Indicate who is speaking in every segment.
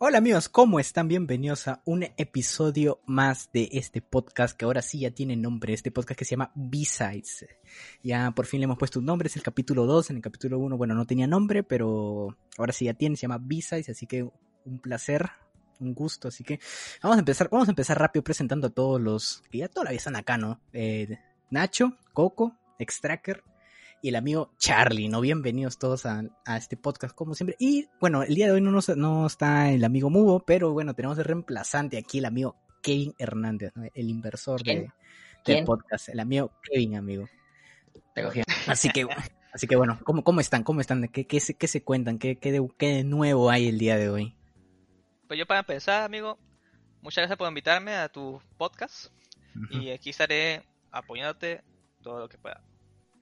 Speaker 1: Hola amigos, ¿cómo están? Bienvenidos a un episodio más de este podcast que ahora sí ya tiene nombre, este podcast que se llama B-Sides. Ya por fin le hemos puesto un nombre, es el capítulo 2, en el capítulo 1, bueno, no tenía nombre, pero ahora sí ya tiene, se llama B-Sides, así que un placer, un gusto, así que vamos a empezar, vamos a empezar rápido presentando a todos los que ya todavía están acá, ¿no? Eh, Nacho, Coco, Extracker, y el amigo Charlie, ¿no? Bienvenidos todos a, este podcast como siempre. Y bueno, el día de hoy no, no está el amigo Mubo, pero bueno, tenemos el reemplazante aquí, el amigo Kevin Hernández, el inversor de, del podcast, el amigo Kevin, amigo. Así que, así que bueno, ¿cómo, cómo están? ¿Cómo están? ¿Qué, qué, se, qué se cuentan? ¿Qué, qué, de, ¿Qué de nuevo hay el día de hoy?
Speaker 2: Pues yo para empezar, amigo, muchas gracias por invitarme a tu podcast. Y aquí estaré apoyándote todo lo que pueda.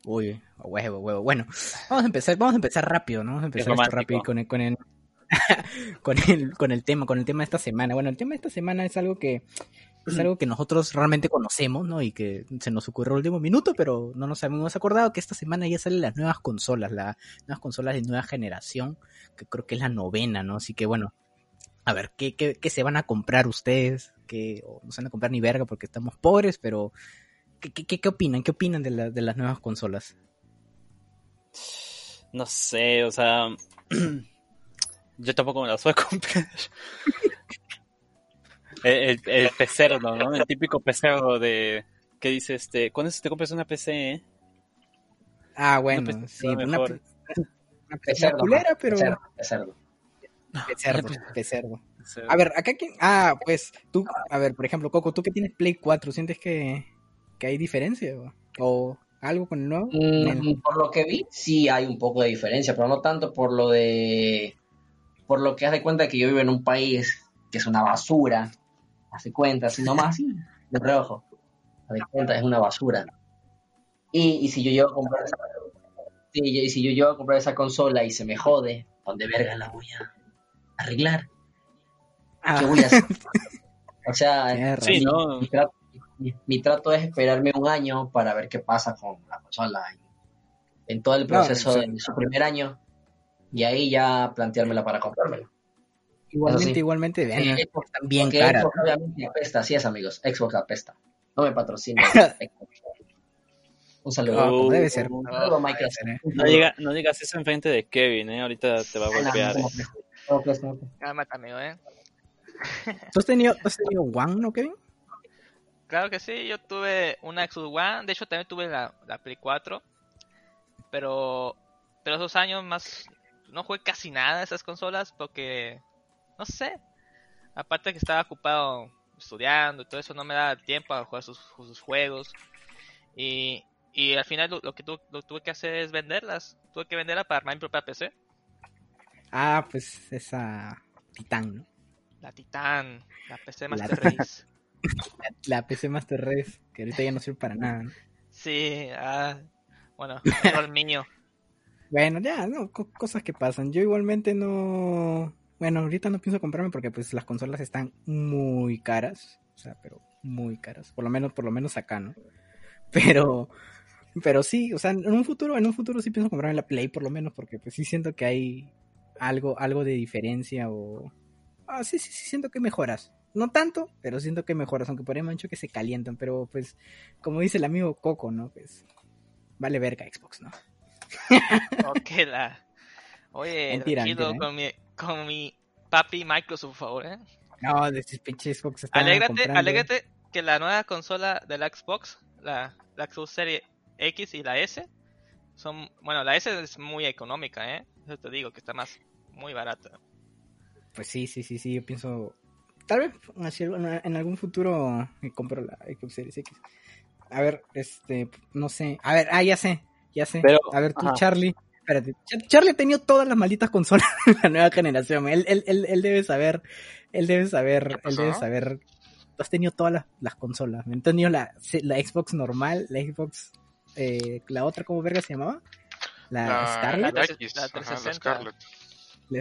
Speaker 1: Uy, huevo, huevo. Bueno, vamos a empezar, vamos a empezar rápido, ¿no? Vamos a empezar esto rápido con el, con el, con el, con el tema, con el tema de esta semana. Bueno, el tema de esta semana es algo que es algo que nosotros realmente conocemos, ¿no? Y que se nos ocurrió el último minuto, pero no nos habíamos acordado que esta semana ya salen las nuevas consolas, las nuevas consolas de nueva generación, que creo que es la novena, ¿no? Así que bueno, a ver, ¿qué, qué, qué se van a comprar ustedes? Que no se van a comprar ni verga porque estamos pobres, pero ¿Qué, qué, qué opinan? ¿Qué opinan de, la, de las nuevas consolas?
Speaker 3: No sé, o sea, yo tampoco me las voy a comprar. el, el, pecerdo, ¿no? El típico pecerdo de que dice este, ¿cuándo te compras una PC? Eh?
Speaker 1: Ah, bueno, sí, una, una, una culera, pero pecerdo. Pecerdo, pecerdo. A ver, acá quién, ah, pues tú, a ver, por ejemplo, Coco, tú que tienes Play 4, ¿sientes que que hay diferencia o, algo con el nuevo?
Speaker 4: Mm, por lo que vi, sí hay un poco de diferencia, pero no tanto por lo de. Por lo que haz de cuenta que yo vivo en un país que es una basura, hace cuenta, sino más de reojo. Haz de cuenta, es una basura. Y, y si yo llevo a comprar esa, y si yo llevo a comprar esa consola y se me jode, ¿dónde verga la voy a arreglar? Ah. ¿Qué voy a hacer? O sea, sí, no mi, trato es esperarme un año para ver qué pasa con la consola en, todo el proceso de su primer año y ahí ya planteármela para comprármela.
Speaker 1: Igualmente, igualmente, bien, Xbox también cara.
Speaker 4: Xbox obviamente apesta, así es amigos, Xbox apesta. No me patrocina Un saludo.
Speaker 1: debe ser.
Speaker 3: Un saludo, ¿eh? no, diga, no, digas eso enfrente de Kevin, ¿eh? Ahorita te va a golpear.
Speaker 2: Cálmate, amigo, ¿eh?
Speaker 1: ¿Tú has tenido, has tenido One, no, Kevin?
Speaker 2: Claro que sí, yo tuve una Xbox One, de hecho también tuve la, la Play 4, pero, pero esos años más no jugué casi nada de esas consolas porque, no sé, aparte que estaba ocupado estudiando y todo eso, no me daba tiempo a jugar sus, sus juegos y, y al final lo, que tuve que hacer es venderlas, tuve que venderla para armar mi propia PC.
Speaker 1: Ah, pues esa Titán, ¿no?
Speaker 2: La Titán, la PC Master Race.
Speaker 1: la, PC Master Race, que ahorita ya no sirve para nada.
Speaker 2: Sí, ah, bueno, el mío.
Speaker 1: bueno, ya, no, cosas que pasan. Yo igualmente no. Bueno, ahorita no pienso comprarme porque pues las consolas están muy caras. O sea, pero muy caras. Por lo menos, por lo menos acá, ¿no? Pero. Pero sí, o sea, en un futuro, en un futuro sí pienso comprarme la Play por lo menos, porque pues sí siento que hay algo, algo de diferencia o. Ah, sí, sí, sí, siento que mejoras. No tanto, pero siento que mejoras, aunque por ahí me han que se calientan, pero pues, como dice el amigo Coco, ¿no? Pues, vale verga Xbox, ¿no?
Speaker 2: ok, la... Oye, mentira, ¿eh? con, mi, con mi papi Microsoft, por favor, ¿eh?
Speaker 1: No, de estos pinches Xbox
Speaker 2: alégrate, alégrate que la nueva consola de la Xbox, la, la Xbox Series X y la S, son, bueno, la S es muy económica, ¿eh? Eso te digo, que está más, muy barata.
Speaker 1: Pues sí, sí, sí, sí, yo pienso, tal vez en algún futuro me compro la Xbox Series X. A ver, este, no sé. A ver, ah, ya sé, ya sé. a ver, tú, Charlie. Espérate. Charlie ha tenido todas las malditas consolas de la nueva generación. Él, él, él, él debe saber, él debe saber, él debe saber. Has tenido todas las, las consolas. He tenido la, la Xbox normal, la Xbox, eh, la otra, ¿cómo verga se llamaba? La, Scarlet. La, X, la, la Scarlet.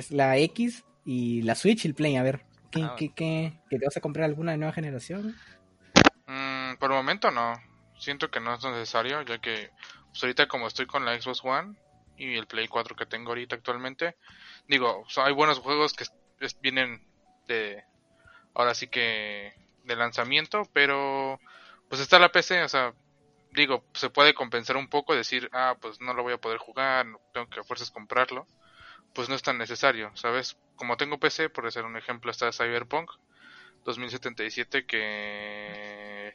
Speaker 1: La X y la Switch y el Play. A ver, Ah, ¿Qué, te vas a comprar alguna de nueva generación?
Speaker 5: Mm, por el momento no. Siento que no es necesario, ya que pues, ahorita como estoy con la Xbox One y el Play 4 que tengo ahorita actualmente, digo, hay buenos juegos que vienen de ahora sí que de lanzamiento, pero pues está la PC, o sea, digo, se puede compensar un poco, decir, ah, pues no lo voy a poder jugar, tengo que a fuerzas comprarlo, pues no es tan necesario, ¿sabes? Como tengo PC, por hacer un ejemplo, está Cyberpunk 2077 que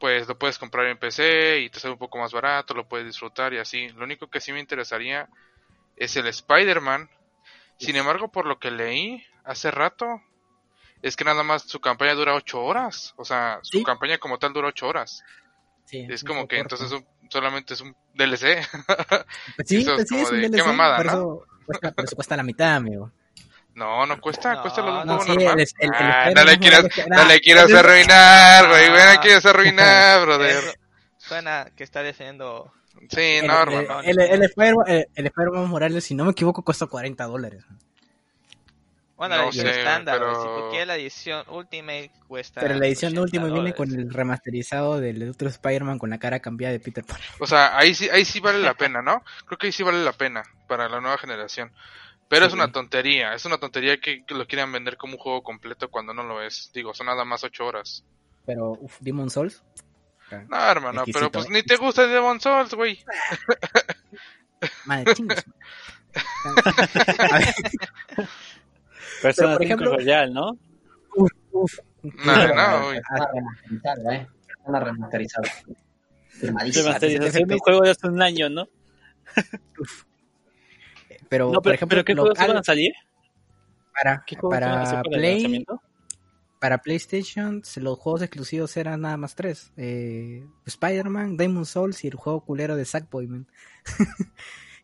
Speaker 5: pues lo puedes comprar en PC y te sale un poco más barato, lo puedes disfrutar y así. Lo único que sí me interesaría es el Spider-Man. Sin embargo, por lo que leí hace rato, es que nada más su campaña dura 8 horas. O sea, su
Speaker 1: Sí.
Speaker 5: campaña como tal dura 8 horas.
Speaker 1: Sí,
Speaker 5: Es como que
Speaker 1: corto.
Speaker 5: entonces un- solamente es un DLC.
Speaker 1: Pues sí,
Speaker 5: eso
Speaker 1: pues sí,
Speaker 5: como
Speaker 1: es un
Speaker 5: de,
Speaker 1: DLC,
Speaker 5: qué mamada,
Speaker 1: por
Speaker 5: ¿no?
Speaker 1: eso cuesta, por eso cuesta la mitad, amigo.
Speaker 5: no, no cuesta,
Speaker 2: No,
Speaker 5: cuesta lo de un
Speaker 2: no,
Speaker 5: juego
Speaker 1: sí,
Speaker 5: normal.
Speaker 1: el- el- el
Speaker 5: Ah, no le quieras, no le quieras arruinar, güey, güey, no
Speaker 2: Ah.
Speaker 5: quieras arruinar, brother.
Speaker 2: Suena que está defendiendo.
Speaker 5: Sí,
Speaker 1: el,
Speaker 5: no,
Speaker 1: el,
Speaker 5: hermano.
Speaker 1: el, el Spider-Man- el- el Spider-Man Morales, si no me equivoco, cuesta 40 dólares.
Speaker 2: Bueno,
Speaker 5: No
Speaker 2: la edición
Speaker 5: sé,
Speaker 2: estándar,
Speaker 5: pero-
Speaker 2: si tú quieres la edición Ultimate cuesta.
Speaker 1: Pero la edición
Speaker 2: 80
Speaker 1: última viene con el remasterizado del otro Spider-Man con la cara cambiada de Peter Parker.
Speaker 5: O sea, ahí sí, ahí sí vale la pena, ¿no? Creo que ahí sí vale la pena para la nueva generación. Pero es una tontería, es una tontería que, que lo quieran vender como un juego completo cuando no lo es. Digo, son nada más 8 horas.
Speaker 1: Pero, uff, Demon Souls.
Speaker 5: No, hermano,
Speaker 1: Exquisito,
Speaker 5: pero pues
Speaker 1: ¿eh?
Speaker 5: ni te gusta el Demon Souls, güey.
Speaker 1: Madre chingos. A ver,
Speaker 3: Persona
Speaker 1: por
Speaker 3: 5
Speaker 1: ejemplo-
Speaker 3: Royal, ¿no?
Speaker 1: uf, uf.
Speaker 5: No, no, güey.
Speaker 4: Una remasterizada, ¿eh? Una remasterizada. Firmadísima.
Speaker 3: Remasterización de un juego de hace un año, ¿no?
Speaker 1: Pero,
Speaker 3: No,
Speaker 1: por
Speaker 3: pero,
Speaker 1: ejemplo,
Speaker 3: pero ¿qué juegos van a salir?
Speaker 1: para,
Speaker 3: ¿Qué juegos van a
Speaker 1: para Play, para PlayStation, los juegos exclusivos eran nada más tres. Eh, Spider-Man, Demon Souls y el juego culero de Sackboy, man.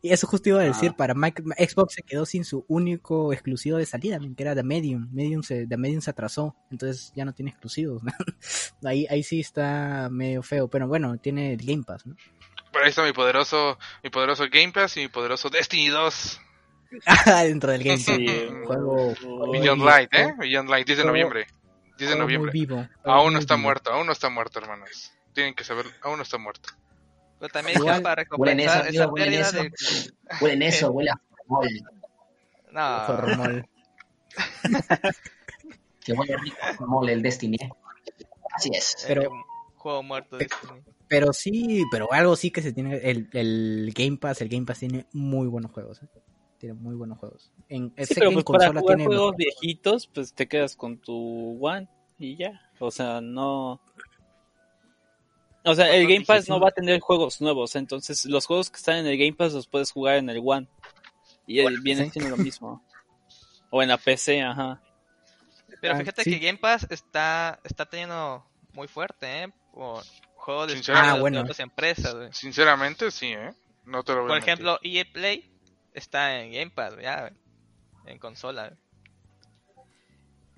Speaker 1: y eso justo iba a decir,
Speaker 4: Ah.
Speaker 1: para Mic- Xbox se quedó sin su único exclusivo de salida, que era The Medium. Medium se, The Medium se atrasó, entonces ya no tiene exclusivos. ahí, ahí sí está medio feo, pero bueno, tiene el Game Pass, ¿no?
Speaker 5: Pero ahí está mi poderoso, mi poderoso Game Pass y mi poderoso Destiny 2.
Speaker 1: Dentro del Game Pass.
Speaker 3: Sí,
Speaker 1: juego...
Speaker 5: Beyond
Speaker 1: Uy,
Speaker 5: Light, ¿eh? Beyond Light, 10 de noviembre. 10 de noviembre.
Speaker 1: vivo,
Speaker 5: Aún no está
Speaker 1: vivo.
Speaker 5: muerto, aún no está muerto, hermanos. Tienen que saber, aún no está muerto.
Speaker 2: Pero también
Speaker 1: Igual,
Speaker 2: para
Speaker 4: huelen eso,
Speaker 2: recompensar esa
Speaker 4: amigo, huelen
Speaker 2: pérdida
Speaker 4: eso.
Speaker 2: de.
Speaker 4: Huelen eso, huele a formol.
Speaker 2: No,
Speaker 1: Formol.
Speaker 4: Que huele rico a formol el Destiny. Así es.
Speaker 1: Pero-
Speaker 2: un juego muerto de Destiny.
Speaker 1: Pero sí, pero algo sí que se tiene. El, el Game Pass, el Game Pass tiene muy buenos juegos. ¿eh? Tiene muy buenos juegos. En,
Speaker 3: Sí, pero
Speaker 1: en
Speaker 3: pues para
Speaker 1: consola
Speaker 3: jugar
Speaker 1: tiene.
Speaker 3: juegos viejitos, pues te quedas con tu One y ya. O sea, no... O sea, el Game Pass no va a tener juegos nuevos, entonces los juegos que están en el Game Pass los puedes jugar en el One. Y el- viene
Speaker 1: sí.
Speaker 3: siendo lo mismo. O en la PC, ajá.
Speaker 2: Pero
Speaker 1: Ah,
Speaker 2: fíjate
Speaker 1: sí.
Speaker 2: que Game Pass está, está teniendo muy fuerte, ¿eh? Por juegos de,
Speaker 1: Ah, bueno.
Speaker 2: otras empresas, güey.
Speaker 5: Sinceramente, sí, ¿eh? No te lo voy a
Speaker 2: Por
Speaker 5: mentir.
Speaker 2: ejemplo, EA Play está en Game Pass, ya, güey, en consola. güey.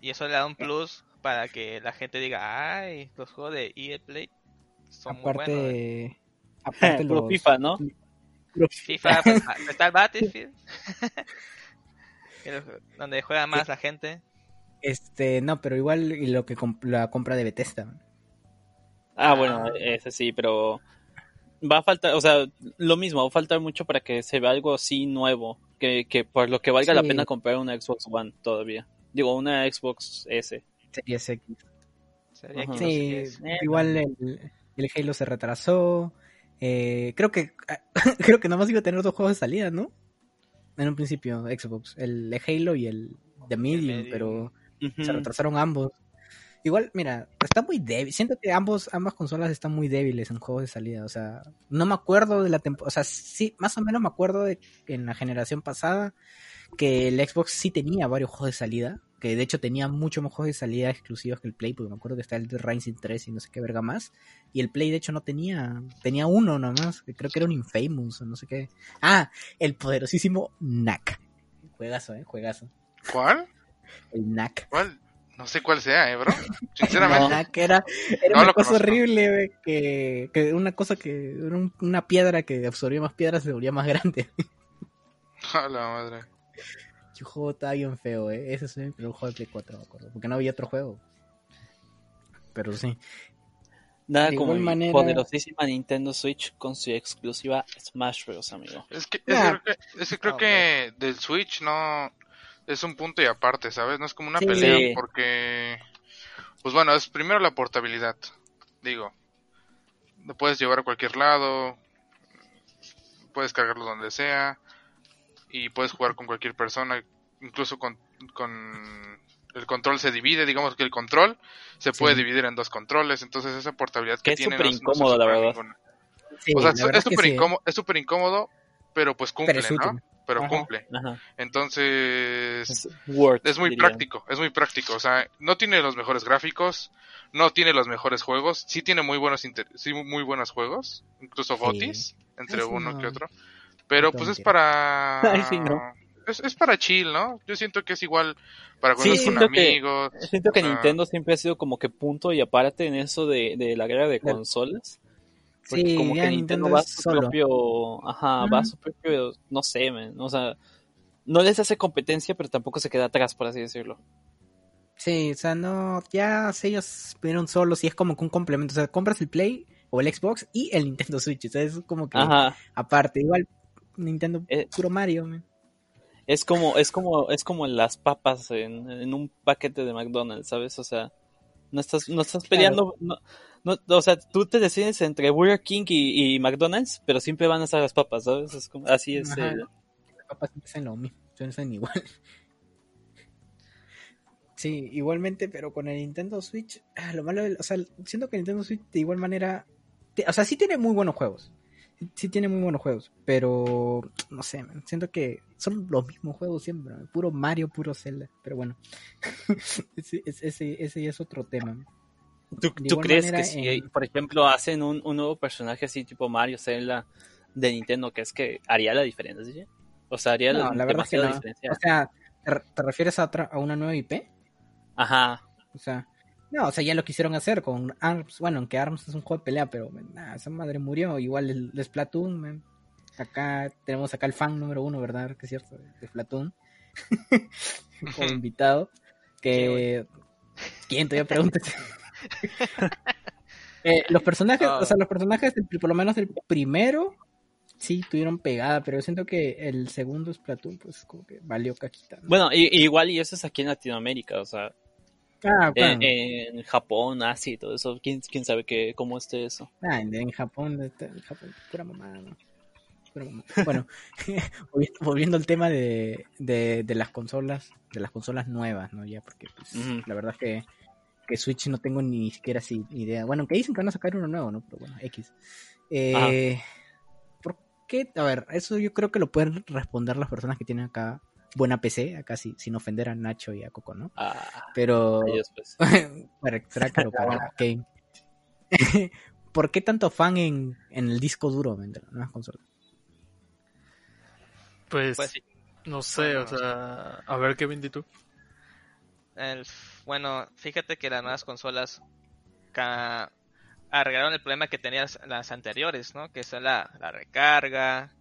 Speaker 2: Y eso le da un plus para que la gente diga, ay, los juegos de EA Play son muy buenos. güey".
Speaker 1: aparte. Aparte
Speaker 3: Puro
Speaker 1: los.
Speaker 3: FIFA, ¿no?
Speaker 2: FIFA, pues, ah, está el Battlefield. El- donde juega más la gente.
Speaker 1: Este, no, pero igual y lo que comp- la compra de Bethesda.
Speaker 3: Ah, bueno, ese sí, pero va a faltar, o sea, lo mismo, va a faltar mucho para que se vea algo así nuevo, que, que por lo que valga la pena comprar una Xbox One todavía. Digo, una Xbox S.
Speaker 1: Series X.
Speaker 2: Sería no sé es.
Speaker 3: Eh,
Speaker 1: igual el, el Halo se retrasó. Eh, creo que creo que nomás iba a tener dos juegos de salida, ¿no? En un principio, Xbox, el Halo y el de Medium,
Speaker 2: Medium.
Speaker 1: pero se retrasaron ambos. Igual, mira, está muy débil. Siento que ambos, ambas consolas están muy débiles en juegos de salida. O sea, no me acuerdo de la temporada. O sea, sí, más o menos me acuerdo de que en la generación pasada que el Xbox sí tenía varios juegos de salida. Que de hecho tenía muchos más juegos de salida exclusivos que el Play. Porque me acuerdo que está el de Rising 3 y no sé qué verga más. Y el Play de hecho no tenía. Tenía uno nomás. Que creo que era un Infamous o no sé qué. Ah, el poderosísimo NAC. Juegazo, eh, juegazo.
Speaker 5: ¿Cuál?
Speaker 1: El NAC.
Speaker 5: ¿Cuál? No sé cuál sea, ¿eh, bro?
Speaker 1: No,
Speaker 5: Sinceramente.
Speaker 1: que era, era
Speaker 5: No
Speaker 1: una cosa
Speaker 5: conozco.
Speaker 1: horrible, que, que una cosa que era un- una piedra que absorbía más piedras se volvía más grande.
Speaker 5: A la madre.
Speaker 1: El juego estaba bien feo, eh. Ese es mi primer juego de Play 4, me acuerdo, porque no había otro juego. Pero sí.
Speaker 3: Nada
Speaker 1: de
Speaker 3: como
Speaker 1: manera-
Speaker 3: poderosísima Nintendo Switch con su exclusiva Smash Bros, amigo.
Speaker 5: Es que, es
Speaker 1: Nah.
Speaker 5: que creo que, es que, creo
Speaker 2: No,
Speaker 5: que del Switch no, es un punto y aparte, ¿sabes? No es como una
Speaker 1: Sí.
Speaker 5: pelea
Speaker 3: Sí.
Speaker 5: porque, pues bueno, es primero la portabilidad. Digo, lo puedes llevar a cualquier lado, puedes cargarlo donde sea y puedes jugar con cualquier persona, incluso con, con el control se divide, digamos que el control se puede
Speaker 1: Sí.
Speaker 5: dividir en dos controles, entonces esa portabilidad que,
Speaker 3: Que es
Speaker 5: tiene
Speaker 3: súper
Speaker 5: no-
Speaker 3: incómodo, la verdad.
Speaker 1: Sí,
Speaker 5: O sea,
Speaker 1: la
Speaker 5: es- súper
Speaker 1: sí. ¿eh?
Speaker 5: incómodo, es súper incómodo, pero pues cumple,
Speaker 1: Pero
Speaker 5: ¿no? Pero
Speaker 1: Ajá.
Speaker 5: cumple.
Speaker 3: Ajá.
Speaker 5: Entonces,
Speaker 3: Es Word,
Speaker 5: es muy
Speaker 3: diría.
Speaker 5: práctico, es muy práctico. O sea, no tiene los mejores gráficos, no tiene los mejores juegos, sí tiene muy buenos, inter- sí, muy buenos juegos, incluso
Speaker 1: Sí.
Speaker 5: gotis, entre
Speaker 1: Eso
Speaker 5: uno
Speaker 1: no-
Speaker 5: que otro. Pero pues es para...
Speaker 3: Ay, sí, no.
Speaker 5: es, es para chill, ¿no? Yo siento que es igual para
Speaker 3: Sí,
Speaker 5: juegos con
Speaker 3: siento que-
Speaker 5: amigos.
Speaker 3: Siento que Nintendo siempre ha sido como que punto y aparte en eso de, de la guerra de
Speaker 1: Claro.
Speaker 3: consolas. Porque
Speaker 1: Sí,
Speaker 3: como que Nintendo
Speaker 1: Nintendo
Speaker 3: va a su
Speaker 1: solo.
Speaker 3: propio, ajá, va a su propio, no sé, man, o sea, no les hace competencia, pero tampoco se queda atrás, por así decirlo.
Speaker 1: Sí, o sea, no, ya si ellos vieron solos y es como que un complemento. O sea, compras el Play o el Xbox y el Nintendo Switch. O sea, es como que
Speaker 3: Ajá,
Speaker 1: aparte. Igual Nintendo
Speaker 3: Eh,
Speaker 1: puro Mario, man.
Speaker 3: es como, es como, es como las papas en, en un paquete de McDonald's, ¿sabes? O sea, no estás, no estás
Speaker 1: Claro.
Speaker 3: peleando, no, no, o sea, tú te decides entre Burger King y, y McDonald's, pero siempre van a estar las papas, ¿sabes? Es como, así es.
Speaker 1: Los papás siempre hacen lo mismo. Suenan igual. Sí, igualmente, pero con el Nintendo Switch, ah, lo malo, o sea, siento que el Nintendo Switch de igual manera, te- o sea, sí tiene muy buenos juegos, sí, tiene muy buenos juegos, pero no sé, man, siento que son los mismos juegos siempre, man, puro Mario, puro Zelda, pero bueno, ese, ese, es otro tema. man.
Speaker 3: ¿Tú, crees
Speaker 1: manera,
Speaker 3: que si,
Speaker 1: en-
Speaker 3: por ejemplo, hacen un, un nuevo personaje así tipo Mario, Zelda de Nintendo, que es que haría la diferencia? O sea, haría
Speaker 1: No, la verdad es que
Speaker 3: demasiada
Speaker 1: no.
Speaker 3: diferencia.
Speaker 1: O sea, ¿te, re- te refieres a, otra- a una nueva IP?
Speaker 3: Ajá.
Speaker 1: O sea, no, o sea, ya lo quisieron hacer con ARMS. Bueno, aunque ARMS es un juego de pelea, pero nah, esa madre murió. Igual el, el Splatoon, man. Acá tenemos acá el fan número uno, ¿verdad? Que es cierto, de Splatoon. Como invitado. Que. ¿Quién todavía preguntas? Eh, los personajes,
Speaker 2: Ah.
Speaker 1: o sea, los personajes, por lo menos del primero, sí tuvieron pegada, pero yo siento que el segundo Splatoon, pues como que valió caquita. ¿no?
Speaker 3: Bueno, y, y igual y eso es aquí en Latinoamérica, o sea,
Speaker 1: Ah,
Speaker 3: en,
Speaker 1: claro.
Speaker 3: en Japón, Asia y todo eso, quién, quién sabe qué, cómo esté eso.
Speaker 1: Ah, en, en Japón, este, en Japón, pura mamada, ¿no? Pura mamada. Bueno, volviendo, al tema de, de, de las consolas, de las consolas nuevas, ¿no? Ya, porque pues, la verdad es que, que Switch no tengo ni siquiera así idea. Bueno, aunque dicen que van a sacar uno nuevo, ¿no? Pero bueno, X. Eh, ¿Por qué? A ver, eso yo creo que lo pueden responder las personas que tienen acá buena PC, acá sí, sin ofender a Nacho y a Coco, ¿no?
Speaker 3: Ah,
Speaker 1: Pero
Speaker 3: ellos pues.
Speaker 1: para Tracker o para Kane. ¿Por qué tanto fan en, en el disco duro de las nuevas consolas?
Speaker 6: Pues,
Speaker 2: Pues sí.
Speaker 6: no sé,
Speaker 2: Bueno,
Speaker 6: o sea, a ver, Kevin, di tú.
Speaker 2: El- bueno, fíjate que las nuevas consolas ca- arreglaron el problema que tenían las, las anteriores, ¿no? Que es la, la recarga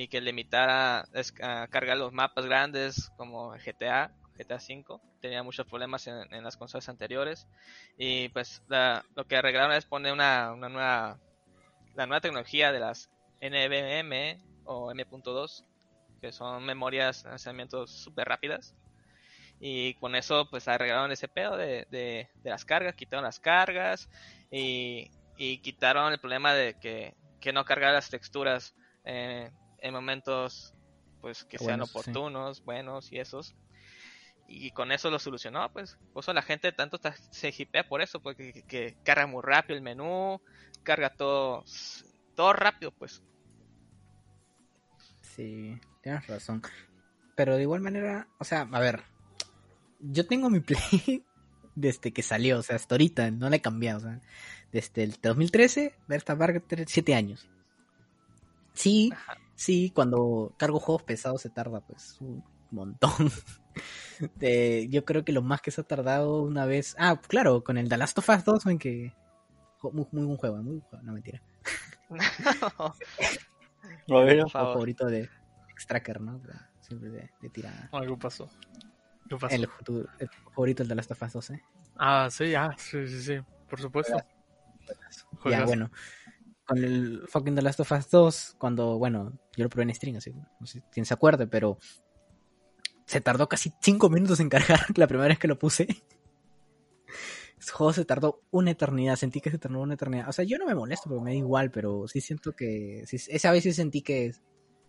Speaker 2: y que limitara a cargar los mapas grandes como GTA, GTA V. Tenía muchos problemas en, en las consolas anteriores. Y pues la- lo que arreglaron es poner una, una nueva, la nueva tecnología de las NVMe o M.2, que son memorias de almacenamiento súper rápidas. Y con eso, pues arreglaron ese pedo de, de, de las cargas, quitaron las cargas y, y quitaron el problema de que, que no cargar las texturas eh, en momentos pues que sean
Speaker 1: Buenos, sí.
Speaker 2: oportunos, buenos y esos. Y con eso lo solucionó, pues. Por eso la gente tanto está- se hipea por eso, porque que, que carga muy rápido el menú, carga todo, todo rápido, pues.
Speaker 1: Sí, tienes razón. Pero de igual manera, o sea, a ver, yo tengo mi Play desde que salió, o sea, hasta ahorita, no la he cambiado, o sea, desde el 2013, Berta Vargas, 7 años. Sí, sí, cuando cargo juegos pesados se tarda pues un montón. De- yo creo que lo más que se ha tardado una vez, ah, claro, con el The Last of Us 2, en que muy, muy buen juego, muy buen juego, no mentira.
Speaker 3: A ver,
Speaker 1: favorito de Extracker, ¿no? Siempre de, de tirada.
Speaker 6: Algo pasó. ¿Qué pasó?
Speaker 1: El, tu- el favorito el de Last of Us 2, ¿eh?
Speaker 6: Ah, sí, ah, sí, sí, sí, por supuesto.
Speaker 1: Ya,
Speaker 6: Juegazo.
Speaker 1: bueno. Con el fucking The Last of Us 2, cuando, bueno, yo lo probé en stream, así, no sé quién se acuerde, pero se tardó casi 5 minutos en cargar la primera vez que lo puse. Ese juego se tardó una eternidad, sentí que se tardó una eternidad. O sea, yo no me molesto porque me da igual, pero sí siento que. esa vez sí sentí que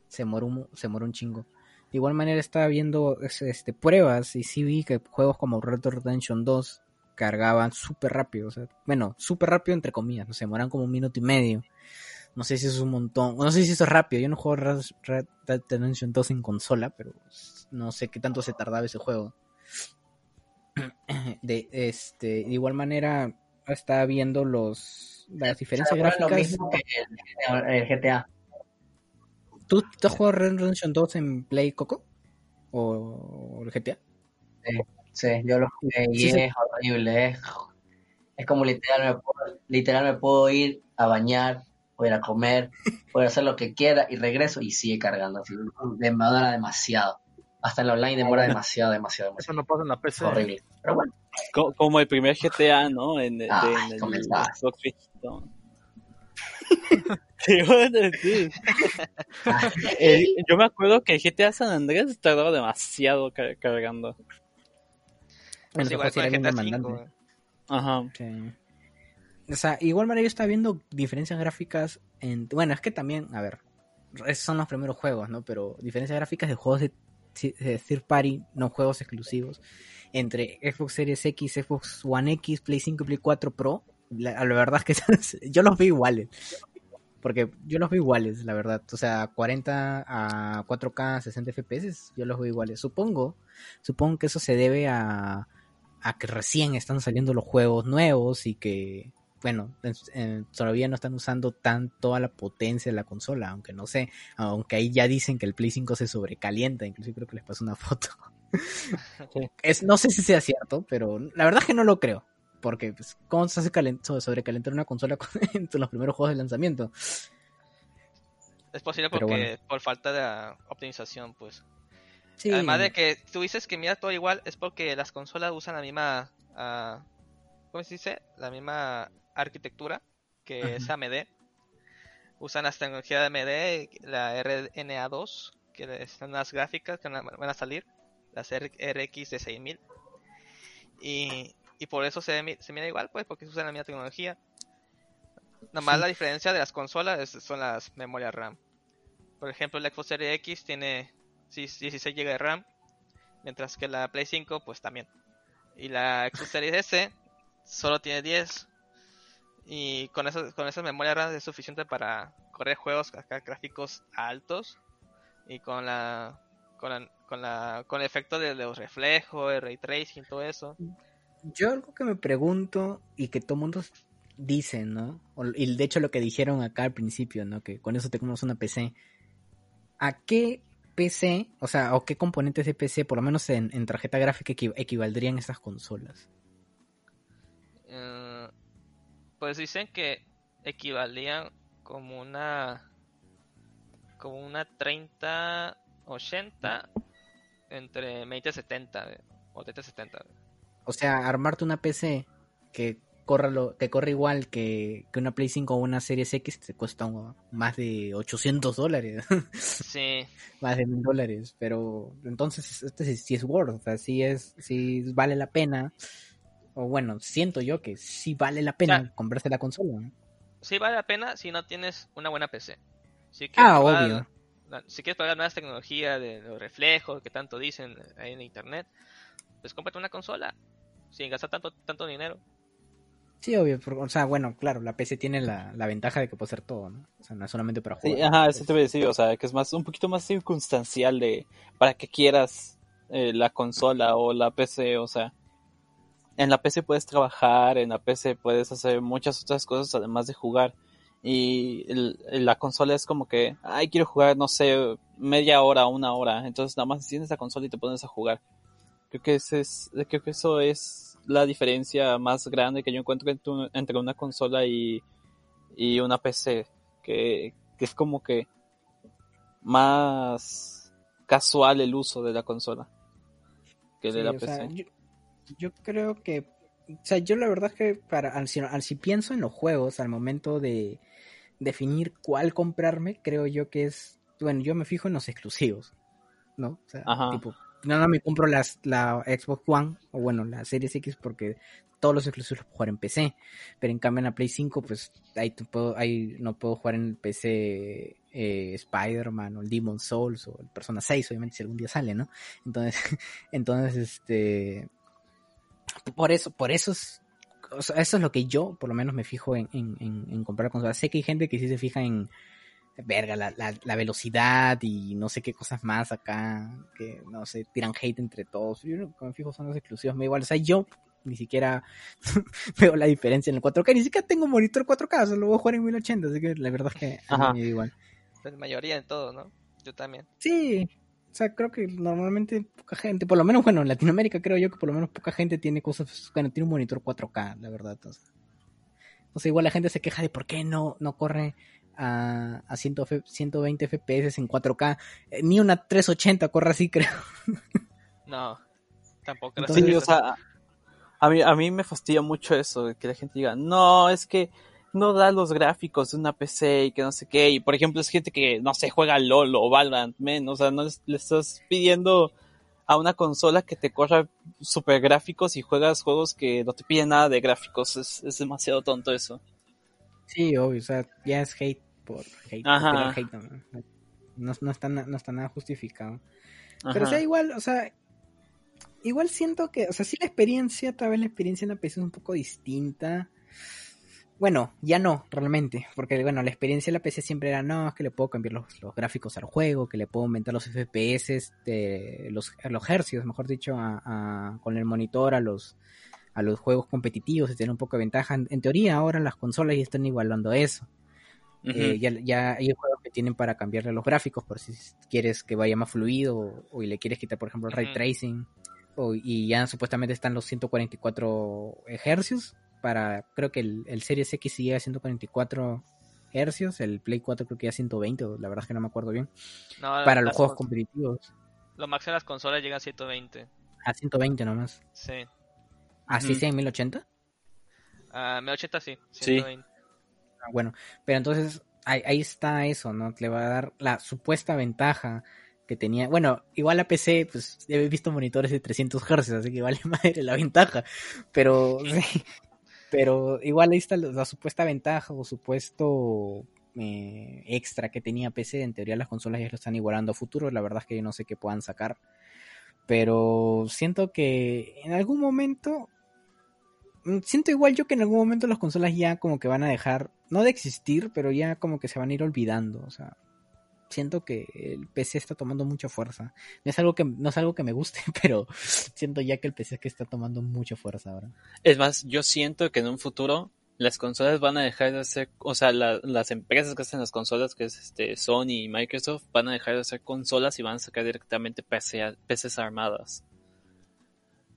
Speaker 1: se moró un, se moró un chingo. De igual manera estaba viendo es- este, pruebas y sí vi que juegos como Red Dead Redemption 2 cargaban súper rápido. O sea, bueno, súper rápido entre comillas, no sé, demoran como un minuto y medio. No sé si eso es un montón. No sé si eso es rápido. Yo no juego Red Red Dead Redemption 2 en consola, pero no sé qué tanto se tardaba ese juego. De, este, de igual manera, estaba viendo los las diferencias
Speaker 4: O sea, no es lo
Speaker 1: gráficas.
Speaker 4: mismo que el, el GTA.
Speaker 1: ¿Tú, ¿Tú has jugado Red Dead Redemption 2 en Play Coco? ¿O el GTA?
Speaker 4: Sí, yo lo jugué y
Speaker 1: Sí, sí.
Speaker 4: es horrible. Es, es como literal me, puedo, literal me puedo ir a bañar, puedo ir a comer, puedo hacer lo que quiera y regreso y sigue cargando. Así, demora demasiado. Hasta en online demora demasiado, demasiado,
Speaker 6: Eso
Speaker 4: demasiado.
Speaker 6: no pasa en la PC.
Speaker 4: horrible. Pero bueno,
Speaker 3: Co- Como el primer GTA, ¿no? En, de-
Speaker 4: Ay,
Speaker 3: en el. Xbox. Sí, bueno, sí. Eh, yo me acuerdo que el GTA San Andrés tardaba demasiado car- cargando.
Speaker 1: Bueno,
Speaker 2: Es igual con el GTA
Speaker 1: bien
Speaker 2: 5.
Speaker 1: demandante.
Speaker 3: Ajá.
Speaker 1: Sí. O sea, igual manera yo estaba viendo diferencias gráficas en... Bueno, es que también, a ver, esos son los primeros juegos, ¿no? Pero diferencias gráficas de juegos de, de third party, no juegos exclusivos, entre Xbox Series X, Xbox One X, Play 5 y Play 4 Pro, la, la verdad es que yo los veo iguales. Porque yo los veo iguales, la verdad. O sea, 40 a 4K, 60 FPS, yo los veo iguales. Supongo, supongo que eso se debe a, a que recién están saliendo los juegos nuevos y que, bueno, en- en- todavía no están usando tan toda la potencia de la consola, aunque no sé, aunque ahí ya dicen que el Play 5 se sobrecalienta, incluso creo que les pasó una foto. Es, no sé si sea cierto, pero la verdad es que no lo creo. Porque, pues, ¿cómo se hace calen- so- sobrecalentar una consola con- en los primeros juegos de lanzamiento?
Speaker 2: Es posible porque
Speaker 1: bueno.
Speaker 2: por falta de optimización, pues.
Speaker 1: Sí,
Speaker 2: Además de que tú dices que mira todo igual, es porque las consolas usan la misma. ah, ¿Cómo se dice? La misma arquitectura que es AMD. Usan las tecnologías de AMD, la RNA2, que son las gráficas que van a- salir, las RX de 6000. Y, y por eso se, mi- se mira igual, pues, porque se usa la misma tecnología. Nada más
Speaker 1: Sí.
Speaker 2: la diferencia de las consolas son las memorias RAM. Por ejemplo, el Xbox Series X tiene 16 GB de RAM, mientras que la Play 5 pues también. Y la Xbox Series S solo tiene 10. Y con eso, con esa memoria RAM es suficiente para correr juegos acá gráficos altos y con la con la, con la con el efecto de los reflejos, el ray tracing, todo eso.
Speaker 1: Yo algo que me pregunto y que todo mundo dice, ¿no? Y de hecho lo que dijeron acá al principio, ¿no? Que con eso te compras una PC. ¿A qué PC, o sea, o qué componentes de PC, por lo menos en, en tarjeta gráfica, equi- equivaldrían estas consolas?
Speaker 2: Eh, pues dicen que equivalían como una como una 30 80 entre 20 70 eh, o 30 70
Speaker 1: O sea, armarte una PC que corra, lo, que corre igual que, que una Play 5 o una Series X te cuesta un- más de 800 dólares.
Speaker 2: sí
Speaker 1: más de mil dólares, pero entonces este sí, sí es worth, o sea, sí es, sí vale la pena, o bueno, siento yo que sí vale la pena
Speaker 2: Claro.
Speaker 1: comprarse la consola. ¿no?
Speaker 2: sí vale la pena si no tienes una buena PC si
Speaker 1: Ah,
Speaker 2: probar-
Speaker 1: obvio.
Speaker 2: si quieres probar nuevas tecnologías de los reflejos que tanto dicen ahí en internet pues cómprate una consola sin gastar tanto tanto dinero
Speaker 1: Sí, obvio, por- o sea, bueno, claro, la PC tiene la, la ventaja de que puede ser todo, ¿no? O sea, no es solamente para
Speaker 3: Sí,
Speaker 1: jugar.
Speaker 3: ajá, eso te voy a decir, o sea, que es más un poquito más circunstancial de para que quieras eh, la consola o la PC, o sea, en la PC puedes trabajar, en la PC puedes hacer muchas otras cosas además de jugar. Y el- la consola es como que, ay, quiero jugar, no sé, media hora, una hora. Entonces nada más tienes la consola y te pones a jugar. Creo que ese es, creo que eso es la diferencia más grande que yo encuentro entre un- entre una consola y, y una PC. Que, que es como que más casual el uso de la consola que de
Speaker 1: Sí,
Speaker 3: la PC.
Speaker 1: sea, yo, yo creo que, o sea, yo la verdad es que para, al, si, al- si pienso en los juegos, al momento de definir cuál comprarme, creo yo que es, bueno, yo me fijo en los exclusivos, ¿no? O sea,
Speaker 3: Ajá.
Speaker 1: tipo no, no me compro las, la Xbox One, o bueno, la Series X porque todos los exclusivos los puedo jugar en PC. Pero en cambio en la Play 5, pues ahí, no puedo jugar en el PC eh, Spider-Man o el Demon Souls o el Persona 6, obviamente si algún día sale, ¿no? Entonces, entonces, este... Por eso, por eso es... eso es lo que yo, por lo menos, me fijo en, en, en, en comprar consolas. Sé que hay gente que sí se fija en, verga, la, la, la, velocidad y no sé qué cosas más acá, que no sé, tiran hate entre todos. Yo lo que me fijo son los exclusivos, me da igual. O sea, yo ni siquiera veo la diferencia en el 4K, ni siquiera tengo monitor 4K, solo voy a jugar en 1080, así que la verdad es que a mí me da igual.
Speaker 2: La mayoría de todo, ¿no? Yo también.
Speaker 1: Sí, o sea, creo que normalmente poca gente, por lo menos, bueno, en Latinoamérica creo yo que por lo menos poca gente tiene cosas, bueno, tiene un monitor 4K, la verdad. O sea, o sea igual la gente se queja de por qué no, no corre a, a 100 F- 120 FPS en 4K. Eh, ni una 380 corre así, creo.
Speaker 2: No, tampoco.
Speaker 1: Entonces-
Speaker 3: Sí,
Speaker 2: gracias
Speaker 3: o sea, a mí, a mí me fastidia mucho eso, de que la gente diga, no, es que no da los gráficos de una PC y que no sé qué. Y por ejemplo, es gente que, no sé, juega LOL o Valorant, men, o sea, no le estás pidiendo a una consola que te corra super gráficos y juegas juegos que no te piden nada de gráficos. Es, es demasiado tonto eso.
Speaker 1: Sí, obvio, o sea, ya es hate por hate.
Speaker 3: Ajá.
Speaker 1: hate, ¿no? No, no está, no está nada justificado. Pero o sea, igual, o sea, igual siento que, o sea, sí la experiencia, tal vez la experiencia en la PC es un poco distinta. Bueno, ya no, realmente, porque bueno, la experiencia de la PC siempre era, no, es que le puedo cambiar los, los gráficos al juego, que le puedo aumentar los FPS, los, los hercios, mejor dicho, a, a- con el monitor a los, a los juegos competitivos y tener un poco de ventaja. En, en teoría ahora las consolas ya están igualando eso.
Speaker 3: Ujú.
Speaker 1: Eh, ya, ya hay juegos que tienen para cambiarle los gráficos por si quieres que vaya más fluido o, o le quieres quitar, por ejemplo, el ray tracing. O, y ya supuestamente están los 144 hercios. Para, creo que el, el Series X sigue a 144 hercios. El Play 4 creo que ya 120, o la verdad es que no me acuerdo bien.
Speaker 2: No,
Speaker 1: Para los juegos competitivos.
Speaker 2: Lo máximo de las consolas llega a 120.
Speaker 1: A 120 nomás.
Speaker 2: Sí.
Speaker 1: Así
Speaker 3: Ujú.
Speaker 1: sea en 1080.
Speaker 2: A 1080 sí.
Speaker 3: Sí.
Speaker 2: 120.
Speaker 1: Ah, Bueno, pero entonces ahí, ahí está eso, ¿no? Le va a dar la supuesta ventaja que tenía. Bueno, igual la PC, pues he visto monitores de 300 Hz, así que vale madre la ventaja. Pero, pero igual ahí está la, la supuesta ventaja o supuesto eh, extra que tenía PC. En teoría las consolas ya lo están igualando a futuro. La verdad es que yo no sé qué puedan sacar. Pero siento que en algún momento siento igual yo que en algún momento las consolas ya como que van a dejar, no de existir, pero ya como que se van a ir olvidando, o sea, siento que el PC está tomando mucha fuerza. No es algo que no es algo que me guste, pero siento ya que el PC es que está tomando mucha fuerza ahora.
Speaker 3: Es más, yo siento que en un futuro las consolas van a dejar de ser, o sea, la- las empresas que hacen las consolas, que es este Sony y Microsoft, van a dejar de hacer consolas y van a sacar directamente PC, PCs armadas.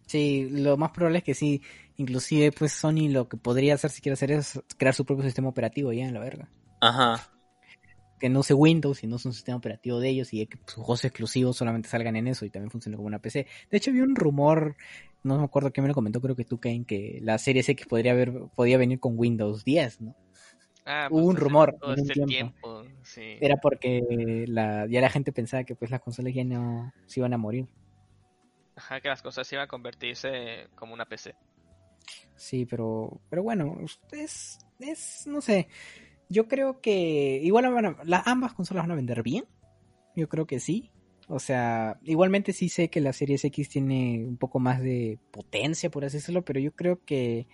Speaker 1: Sí, lo más probable es que sí, inclusive pues Sony lo que podría hacer si quiere hacer es crear su propio sistema operativo ya en la verga.
Speaker 3: Ajá.
Speaker 1: que no use Windows y no es un sistema operativo de ellos y que sus juegos exclusivos solamente salgan en eso y también funcione como una PC. De hecho, vi un rumor, no me acuerdo quién me lo comentó, creo que tú, Kane, que la Series X podría haber, podía venir con Windows 10, ¿no?
Speaker 2: Ah,
Speaker 1: Hubo un
Speaker 2: desde
Speaker 1: rumor
Speaker 2: Todo
Speaker 1: en un
Speaker 2: este
Speaker 1: tiempo.
Speaker 2: tiempo. Sí.
Speaker 1: Era porque la, ya la gente pensaba que pues las consolas ya no se iban a morir.
Speaker 2: Ajá, que las cosas iban a convertirse como una PC.
Speaker 1: Sí, pero, pero bueno, es, es, no sé, yo creo que igual van a- las, ambas consolas van a vender bien, yo creo que sí, o sea, igualmente sí sé que la Series X tiene un poco más de potencia, por así decirlo, pero yo creo que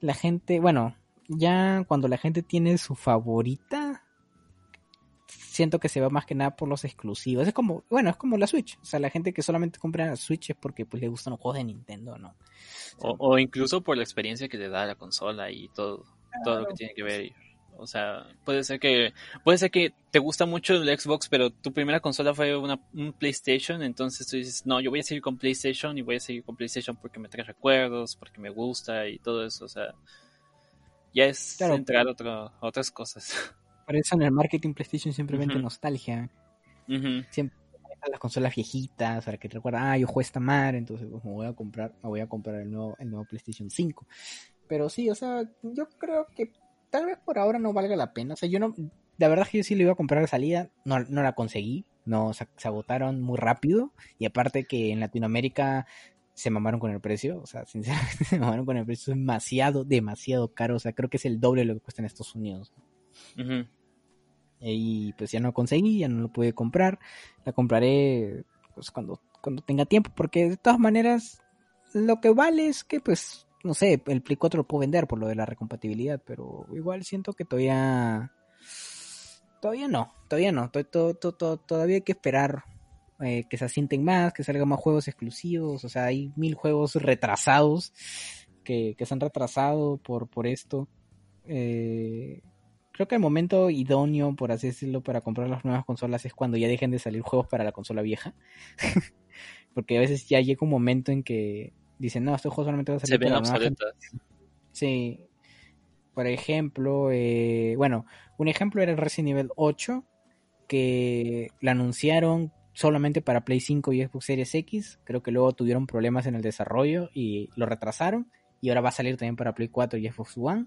Speaker 1: la gente, bueno, ya cuando la gente tiene su favorita, siento que se va más que nada por los exclusivos. Es como, bueno, es como la Switch. O sea, la gente que solamente compra la Switch es porque pues le gustan los juegos de Nintendo, ¿no?
Speaker 3: O, o incluso por la experiencia que le da la consola y todo, todo lo que tiene que ver. O sea, puede ser que puede ser que te gusta mucho el Xbox, pero tu primera consola fue una, un PlayStation, entonces tú dices, no, yo voy a seguir con PlayStation y voy a seguir con PlayStation porque me trae recuerdos, porque me gusta y todo eso. O sea, ya es
Speaker 1: Claro.
Speaker 3: entrar a, otro- a otras cosas.
Speaker 1: Por eso en el marketing PlayStation siempre vende
Speaker 3: Ujú.
Speaker 1: nostalgia.
Speaker 3: Ujú.
Speaker 1: Siempre maneja las consolas viejitas para que te recuerden, ah, yo jugué esta madre, entonces pues, me voy a comprar, me voy a comprar el nuevo, el nuevo PlayStation 5. Pero sí, o sea, yo creo que tal vez por ahora no valga la pena. O sea, yo no, la verdad es que yo sí lo iba a comprar de salida, no, no la conseguí. No, se, se agotaron muy rápido y aparte que en Latinoamérica se mamaron con el precio, o sea, sinceramente se mamaron con el precio, es demasiado, demasiado caro, o sea, creo que es el doble de lo que cuesta en Estados Unidos.
Speaker 3: Ujú.
Speaker 1: Y pues ya no conseguí, ya no lo pude comprar, la compraré pues cuando, cuando tenga tiempo, porque de todas maneras lo que vale es que pues, no sé, el Play 4 lo puedo vender por lo de la recompatibilidad, pero igual siento que todavía... Todavía no, todavía no, to- to- to- to- todavía hay que esperar eh, que se asienten más, que salgan más juegos exclusivos, o sea, hay mil juegos retrasados que, que se han retrasado por, por esto. Eh, creo que el momento idóneo, por así decirlo, para comprar las nuevas consolas es cuando ya dejen de salir juegos para la consola vieja. Porque a veces ya llega un momento en que dicen, no, este juego solamente va a
Speaker 3: Se
Speaker 1: salir
Speaker 3: ven
Speaker 1: para la nueva
Speaker 3: obsoletas.
Speaker 1: Sí. Por ejemplo, eh, bueno, un ejemplo era el Resident Evil 8, que la anunciaron solamente para Play 5 y Xbox Series X. Creo que luego tuvieron problemas en el desarrollo y lo retrasaron. Y ahora va a salir también para Play 4 y Xbox One.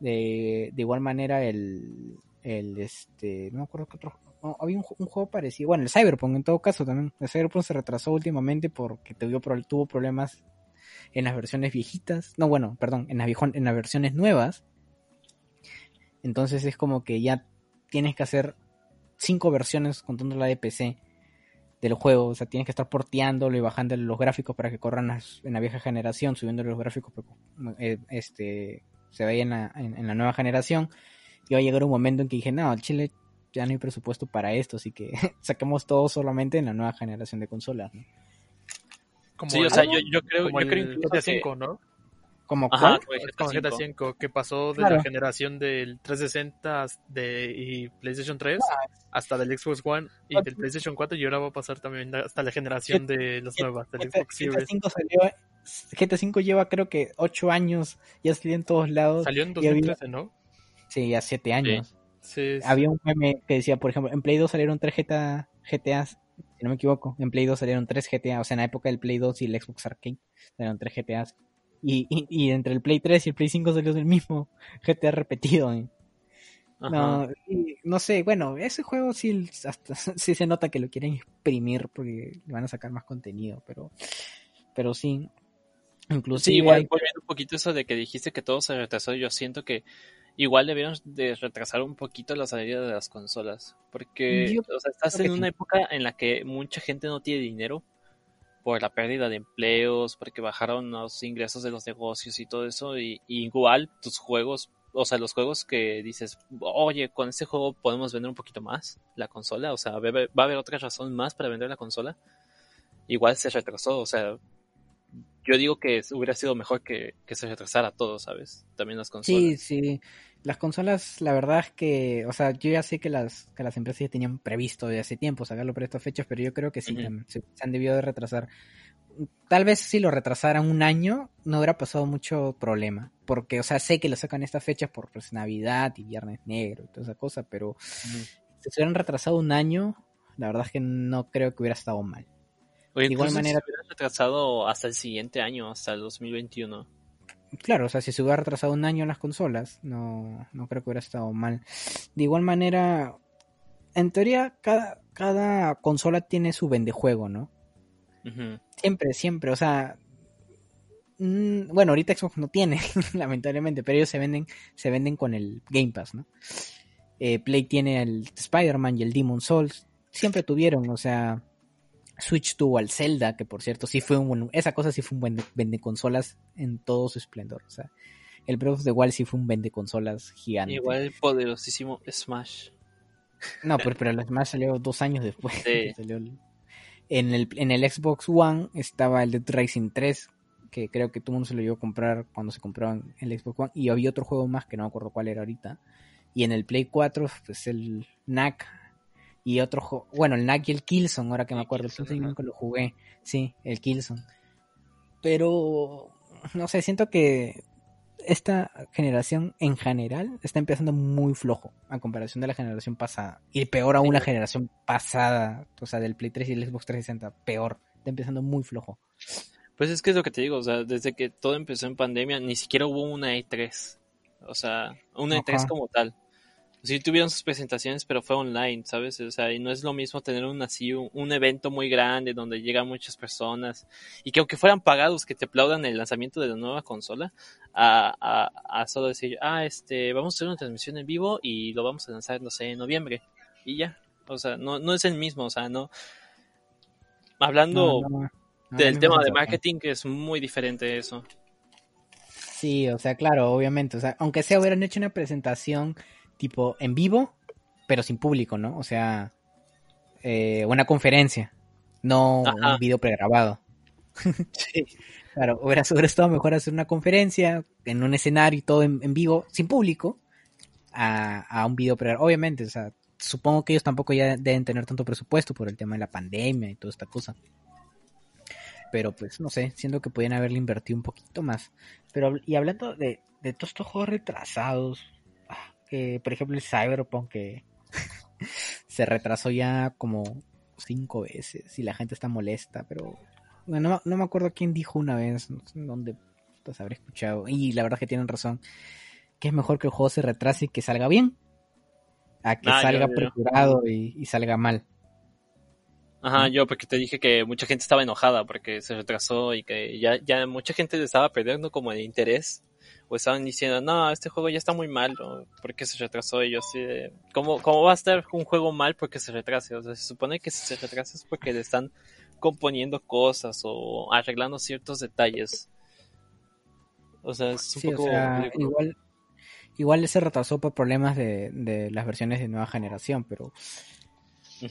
Speaker 1: De, de igual manera, el, el este, no me acuerdo qué otro. no, había un, ju- un juego parecido. Bueno, el Cyberpunk en todo caso también. El Cyberpunk se retrasó últimamente porque tuvo, tuvo problemas en las versiones viejitas. No, bueno, perdón, en las, en las versiones nuevas. Entonces es como que ya tienes que hacer cinco versiones contando la de PC del juego. O sea, tienes que estar porteándolo y bajando los gráficos para que corran en la vieja generación, subiendo los gráficos eh, este, se vaya en la, en, en la nueva generación. Y va a llegar un momento en que dije, no, Chile ya no hay presupuesto para esto, así que saquemos todo solamente en la nueva generación de consolas. ¿no?
Speaker 6: Como
Speaker 3: Sí, o
Speaker 6: el-
Speaker 3: sea, yo, yo creo,
Speaker 6: como
Speaker 3: yo creo
Speaker 6: el
Speaker 3: incluso
Speaker 6: GTA
Speaker 3: que-
Speaker 6: V, ¿no?
Speaker 1: Como
Speaker 3: Ajá,
Speaker 1: cuál?
Speaker 3: como el
Speaker 6: Es como
Speaker 3: GTA V.
Speaker 6: V, que pasó de
Speaker 1: Claro.
Speaker 6: la generación del 360 de, y PlayStation 3 hasta del Xbox One y del PlayStation 4 y ahora va a pasar también hasta la generación de las nuevas, del Xbox Series.
Speaker 1: GTA 5 salió, GTA 5 lleva creo que 8 años, ya salió en todos lados.
Speaker 6: Salió en
Speaker 1: y había-
Speaker 6: 2013, ¿no?
Speaker 1: Sí, ya 7 años.
Speaker 6: Sí, sí.
Speaker 1: Había un meme que decía, por ejemplo, en Play 2 salieron 3 GTA, GTAs, si no me equivoco. En Play 2 salieron 3 GTA, o sea, en la época del Play 2 y el Xbox Arcade salieron 3 GTAs. Y, y, y entre el Play 3 y el Play 5 salió el mismo GTA repetido. ¿eh? No, y no sé, bueno, ese juego sí, hasta, sí se nota que lo quieren exprimir porque le van a sacar más contenido, pero, pero sí. Inclusive
Speaker 3: Sí, igual volviendo un poquito eso de que dijiste que todo se retrasó, yo siento que igual debieron de retrasar un poquito la salida de las consolas, porque
Speaker 1: Yo
Speaker 3: o sea, estás en una
Speaker 1: sí.
Speaker 3: época en la que mucha gente no tiene dinero por la pérdida de empleos, porque bajaron los ingresos de los negocios y todo eso, y, y igual tus juegos, o sea, los juegos que dices, oye, con este juego podemos vender un poquito más la consola, o sea, va a haber otra razón más para vender la consola, igual se retrasó, o sea, yo digo que hubiera sido mejor que, que se retrasara todo, ¿sabes? También las consolas.
Speaker 1: Sí, sí. Las consolas, la verdad es que, o sea, yo ya sé que las, que las empresas ya tenían previsto de hace tiempo sacarlo por estas fechas, pero yo creo que sí, se, se han debido de retrasar. Tal vez si lo retrasaran un año, no hubiera pasado mucho problema. Porque, o sea, sé que lo sacan estas fechas por pues, Navidad y Viernes Negro y toda esa cosa, pero si se hubieran retrasado un año, la verdad es que no creo que hubiera estado mal. De igual manera-
Speaker 3: se hubiera retrasado hasta el siguiente año, hasta el 2021.
Speaker 1: Claro, o sea, si se hubiera retrasado un año las consolas, no, no creo que hubiera estado mal. De igual manera, en teoría, cada, cada consola tiene su vendejuego, ¿no? Siempre, siempre, o sea. mm, bueno, ahorita Xbox no tiene, lamentablemente, pero ellos se venden, se venden con el Game Pass, ¿no? Eh, Play tiene el Spider-Man y el Demon Souls. Siempre tuvieron, o sea. Switch tuvo al Zelda, que por cierto sí fue un buen, esa cosa sí fue un buen vende consolas en todo su esplendor. O sea, el Breath of the Wild sí fue un vende consolas gigante.
Speaker 3: Igual el poderosísimo Smash.
Speaker 1: No, pero, pero el Smash salió dos años después.
Speaker 3: Sí.
Speaker 1: que salió el- En, el, en el Xbox One estaba el Dead Racing 3, que creo que todo el mundo se lo iba a comprar cuando se compraban el Xbox One. Y había otro juego más que no me acuerdo cuál era ahorita. Y en el Play 4, pues el NAC. Y otro juego, bueno, el NAC y el Killzone, ahora que me acuerdo. El
Speaker 5: ajá.
Speaker 1: nunca lo jugué. Sí, el Killzone. Pero, no sé, siento que esta generación en general está empezando muy flojo a comparación de la generación pasada. Y peor aún la generación pasada, o sea, del Play 3 y el Xbox 360, peor. Está empezando muy flojo.
Speaker 3: Pues es que es lo que te digo, o sea, desde que todo empezó en pandemia, ni siquiera hubo una E3. O sea, una E3
Speaker 1: Ajá.
Speaker 3: como tal. Sí tuvieron sus presentaciones, pero fue online, ¿sabes? O sea, y no es lo mismo tener un así, un, un evento muy grande donde llegan muchas personas y que aunque fueran pagados que te aplaudan el lanzamiento de la nueva consola, a, a, a solo decir, ah, este, vamos a hacer una transmisión en vivo y lo vamos a lanzar, no sé, en noviembre. Y ya. O sea, no, no es el mismo, o sea, no. Hablando
Speaker 1: No, no, no,
Speaker 3: del
Speaker 1: no
Speaker 3: tema de marketing, es muy diferente eso.
Speaker 1: Sí, o sea, claro, obviamente. O sea, aunque sea hubieran hecho una presentación tipo en vivo, pero sin público, ¿no? O sea, eh, una conferencia, no
Speaker 3: Ajá.
Speaker 1: un video pregrabado.
Speaker 3: Sí.
Speaker 1: Claro, hubiera, hubiera estado mejor hacer una conferencia en un escenario y todo en, en vivo, sin público, a, a un video pregrabado. Obviamente, o sea, supongo que ellos tampoco ya deben tener tanto presupuesto por el tema de la pandemia y toda esta cosa. Pero pues, no sé, siento que podían haberle invertido un poquito más. Pero, y hablando de, de todos estos juegos retrasados, que por ejemplo el Cyberpunk que se retrasó ya como cinco veces y la gente está molesta, pero bueno, no, no me acuerdo quién dijo una vez, no sé dónde putas habré escuchado, y la verdad que tienen razón, que es mejor que el juego se retrase y que salga bien, a que
Speaker 3: Ah, yo-
Speaker 1: salga
Speaker 3: yo-
Speaker 1: y salga mal.
Speaker 3: Ajá, yo porque te dije que mucha gente estaba enojada porque se retrasó y que ya, ya mucha gente le estaba perdiendo como el interés. O estaban diciendo, no, este juego ya está muy mal, ¿no? ¿por qué se retrasó? Y yo así de, ¿cómo, ¿cómo va a estar un juego mal porque se retrase? O sea, se supone que si se retrasa es porque le están componiendo cosas o arreglando ciertos detalles. O sea, es un
Speaker 1: Sí, o
Speaker 3: poco...
Speaker 1: sea, igual, igual se retrasó por problemas de, de las versiones de nueva generación, pero.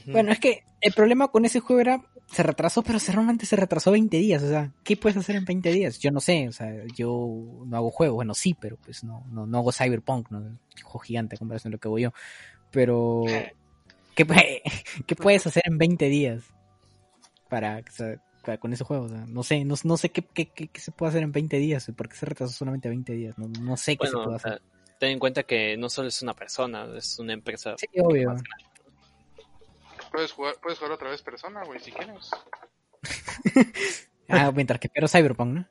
Speaker 1: Bueno, es que el problema con ese juego era, se retrasó, pero se- realmente se retrasó 20 días, o sea, ¿qué puedes hacer en 20 días? Yo no sé, o sea, yo no hago juegos, bueno, sí, pero pues no, no, no hago Cyberpunk, no, juego gigante a comparación de lo que hago yo, pero ¿qué, qué puedes hacer en 20 días para, o sea, para- con ese juego? O sea, no sé, no, no sé qué, qué, qué- qué se puede hacer en 20 días, ¿por qué se retrasó solamente 20 días? No, no sé qué se puede hacer.
Speaker 3: ten en cuenta que no solo es una persona, es una empresa.
Speaker 1: Sí, obvio.
Speaker 5: Puedes jugar, puedes jugar otra vez persona, güey, si quieres.
Speaker 1: Ah, mientras que espero Cyberpunk, ¿no?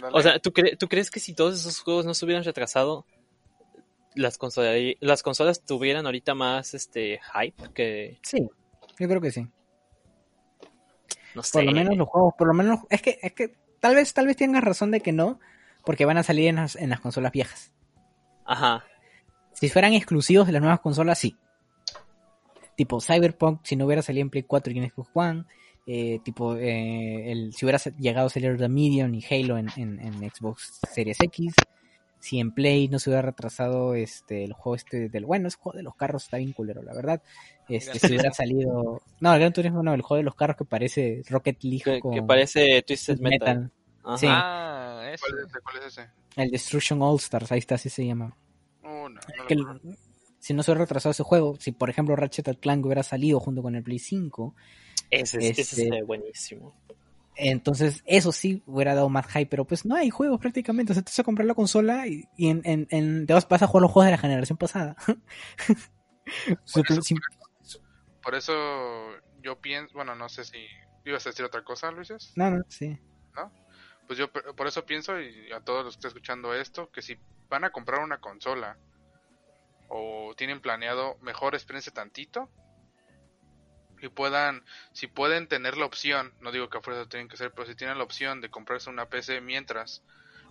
Speaker 5: Dale.
Speaker 3: O sea, ¿tú, cre- ¿tú crees que si todos esos juegos no se hubieran retrasado, las consolas, las consolas tuvieran ahorita más este hype que
Speaker 1: Sí, yo creo que sí.
Speaker 3: no sé?
Speaker 1: Por lo menos los juegos, por lo menos, es que, es que tal vez, tal vez tengas razón de que no, porque van a salir en las, en las consolas viejas.
Speaker 3: Ajá.
Speaker 1: Si fueran exclusivos de las nuevas consolas, sí. Tipo Cyberpunk, si no hubiera salido en Play 4 y en Xbox One, eh, tipo, eh, el, si hubiera llegado a salir The Medium y Halo en, en, en Xbox Series X, si en Play no se hubiera retrasado este el juego este del bueno, ese juego de los carros está bien culero, la verdad. Este, si hubiera salido, no, el Gran Turismo no, el juego de los carros que parece Rocket League
Speaker 3: Que,
Speaker 1: con
Speaker 3: que parece Twisted Metal.
Speaker 1: Metal.
Speaker 3: Ajá.
Speaker 1: Sí.
Speaker 2: Ah.
Speaker 5: ¿Cuál es ese? ¿Cuál es ese?
Speaker 1: El Destruction All Stars, ahí está, así se llama.
Speaker 5: Uh, no,
Speaker 1: Que el-. Si no se hubiera retrasado ese juego, si por ejemplo Ratchet Clank hubiera salido junto con el Play 5,
Speaker 3: Ese, es- ese
Speaker 1: Este-
Speaker 3: es buenísimo.
Speaker 1: entonces eso sí hubiera dado más hype, pero pues no hay juegos prácticamente. O sea, te vas a comprar la consola y, y en, en, en- te vas, vas a jugar los juegos de la generación pasada.
Speaker 5: Por eso, por eso yo pienso, bueno, no sé si ibas a decir otra cosa, Luises.
Speaker 1: no, no, sí.
Speaker 5: Pues yo por eso pienso, y a todos los que están escuchando esto, que si van a comprar una consola o tienen planeado, mejor espérense tantito y puedan, si pueden tener la opción, no digo que a fuerza tienen que ser, pero si tienen la opción de comprarse una PC mientras,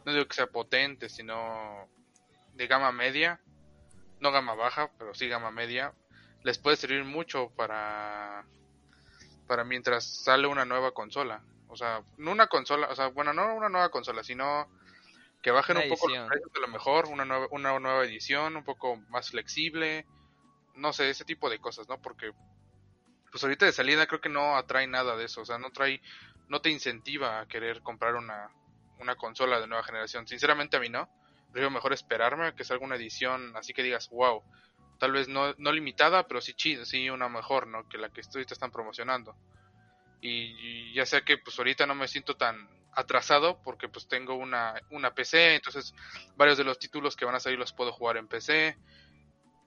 Speaker 5: no digo que sea potente, sino de gama media, no gama baja, pero sí gama media, les puede servir mucho para para mientras sale una nueva consola. O sea, no una consola, o sea, bueno, no una nueva consola, sino que bajen
Speaker 2: Una
Speaker 5: un poco
Speaker 2: edición.
Speaker 5: los precios de lo mejor, una nueva, una nueva edición, un poco más flexible, no sé, ese tipo de cosas, ¿no? Porque, pues ahorita de salida creo que no atrae nada de eso, o sea, no trae, no te incentiva a querer comprar una, una consola de nueva generación. Sinceramente a mí no, prefiero mejor esperarme a que salga una edición así que digas, wow, tal vez no, no limitada, pero sí chida, sí una mejor, ¿no? Que la que ahorita están promocionando. Y, y ya sea que pues ahorita no me siento tan atrasado porque pues tengo una, una PC, entonces varios de los títulos que van a salir los puedo jugar en PC.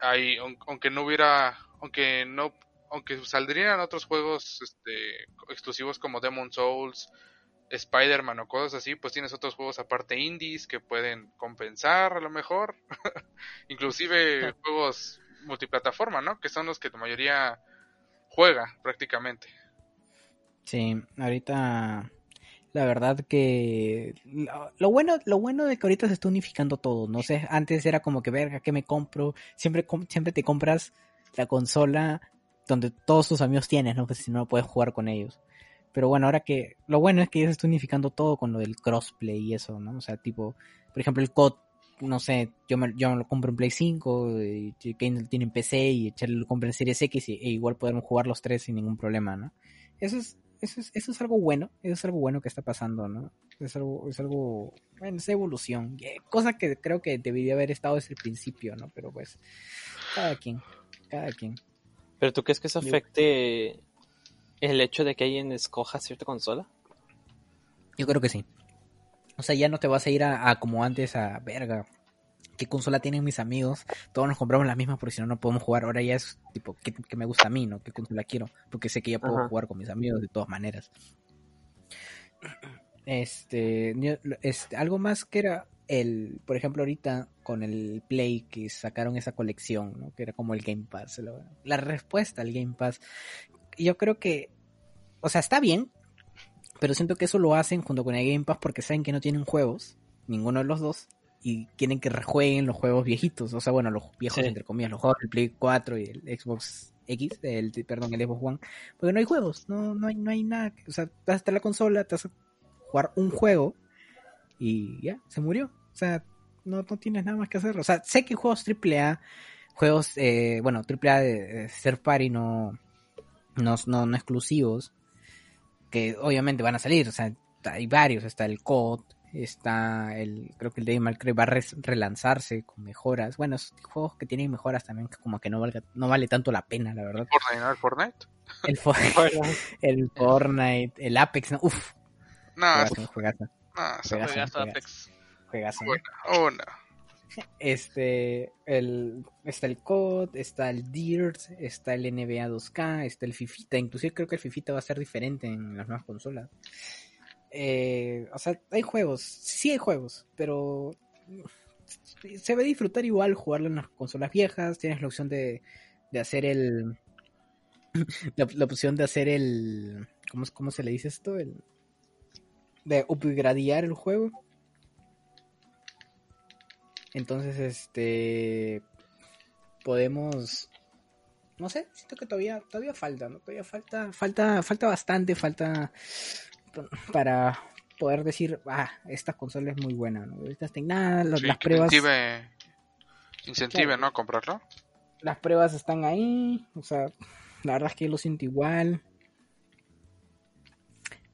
Speaker 5: Hay, aun- aunque no hubiera, aunque no, aunque saldrían otros juegos este, exclusivos como Demon Souls, Spider-Man o cosas así, pues tienes otros juegos aparte indies que pueden compensar a lo mejor. Inclusive juegos multiplataforma, ¿no? Que son los que la mayoría juega prácticamente.
Speaker 1: Sí, ahorita la verdad que lo, bueno lo bueno de que ahorita se está unificando todo, no sé, antes era como que verga, ¿qué me compro? Siempre siempre te compras la consola donde todos tus amigos tienes, ¿no? Pues si no puedes jugar con ellos. Pero bueno, ahora que lo bueno es que ya se está unificando todo con lo del crossplay y eso, ¿no? O sea, tipo, por ejemplo, el COD, no sé, yo me, yo me lo compro en Play 5, y Kane tiene en PC y echarle lo compra en Series X y, e igual podemos jugar los tres sin ningún problema, ¿no? Eso es, eso es, eso es algo bueno, eso es algo bueno que está pasando, ¿no? Es algo, es algo, bueno, es evolución, cosa que creo que debería haber estado desde el principio, ¿no? Pero pues, cada quien, cada quien.
Speaker 3: ¿Pero tú crees que eso afecte el hecho de que alguien escoja cierta consola?
Speaker 1: Yo creo que sí. O sea, ya no te vas a ir a, a como antes a verga. ¿Qué consola tienen mis amigos? Todos nos compramos la misma porque si no, no podemos jugar. Ahora ya es tipo, ¿qué, qué me gusta a mí, no? ¿Qué consola quiero? Porque sé que ya puedo
Speaker 3: Ajá.
Speaker 1: jugar con mis amigos de todas maneras. Este, este, algo más que era el, por ejemplo, ahorita con el Play que sacaron esa colección, ¿no? Que era como el Game Pass. La, la respuesta al Game Pass. Yo creo que, o sea, está bien, pero siento que eso lo hacen junto con el Game Pass porque saben que no tienen juegos, ninguno de los dos, y quieren que rejueguen los juegos viejitos. O sea, bueno, los viejos,
Speaker 3: Sí.
Speaker 1: entre comillas, los juegos del Play 4 y el Xbox X, el, perdón, el Xbox One, porque no hay juegos, no, no, hay, no hay nada. que- O sea, te vas a la consola, te vas a jugar un juego y ya, se murió. O sea, no, no tienes nada más que hacer. O sea, sé que juegos AAA, juegos, eh, bueno, AAA de, de third party no, no, no, no exclusivos, que obviamente van a salir, o sea, hay varios, está el COD, está el, creo que el Devil May Cry va a res- relanzarse con mejoras, bueno, es juegos que tienen mejoras también, que como que no valga, no vale tanto la pena, la verdad.
Speaker 5: Fortnite, ¿no? El Fortnite.
Speaker 1: El, For- el Fortnite, el Apex, no, uff,
Speaker 5: No,
Speaker 1: juegazo, juegazo,
Speaker 5: no,
Speaker 1: Juegazo,
Speaker 2: Juegazo. Apex.
Speaker 1: juegazo, ¿no?
Speaker 5: Una, una.
Speaker 1: Este, el, está el COD, está el Dirt, está el NBA 2K, está el Fifita, inclusive creo que el Fifita va a ser diferente en las nuevas consolas. Eh, o sea, hay juegos, sí hay juegos, pero se va a disfrutar igual jugarlo en las consolas viejas, tienes la opción de, de hacer el... La, opción de hacer el... ¿cómo, ¿Cómo se le dice esto? El, de upgradear el juego. Entonces, este podemos no sé, siento que todavía todavía falta, ¿no? Todavía falta falta falta bastante, falta para poder decir, ah, esta consola es muy buena, ¿no? Ahorita está nada, las,
Speaker 5: Sí,
Speaker 1: las
Speaker 5: que
Speaker 1: pruebas
Speaker 5: Incentive, incentive
Speaker 1: Claro.
Speaker 5: ¿no? A comprarlo.
Speaker 1: las pruebas están ahí, o sea, la verdad es que yo lo siento igual.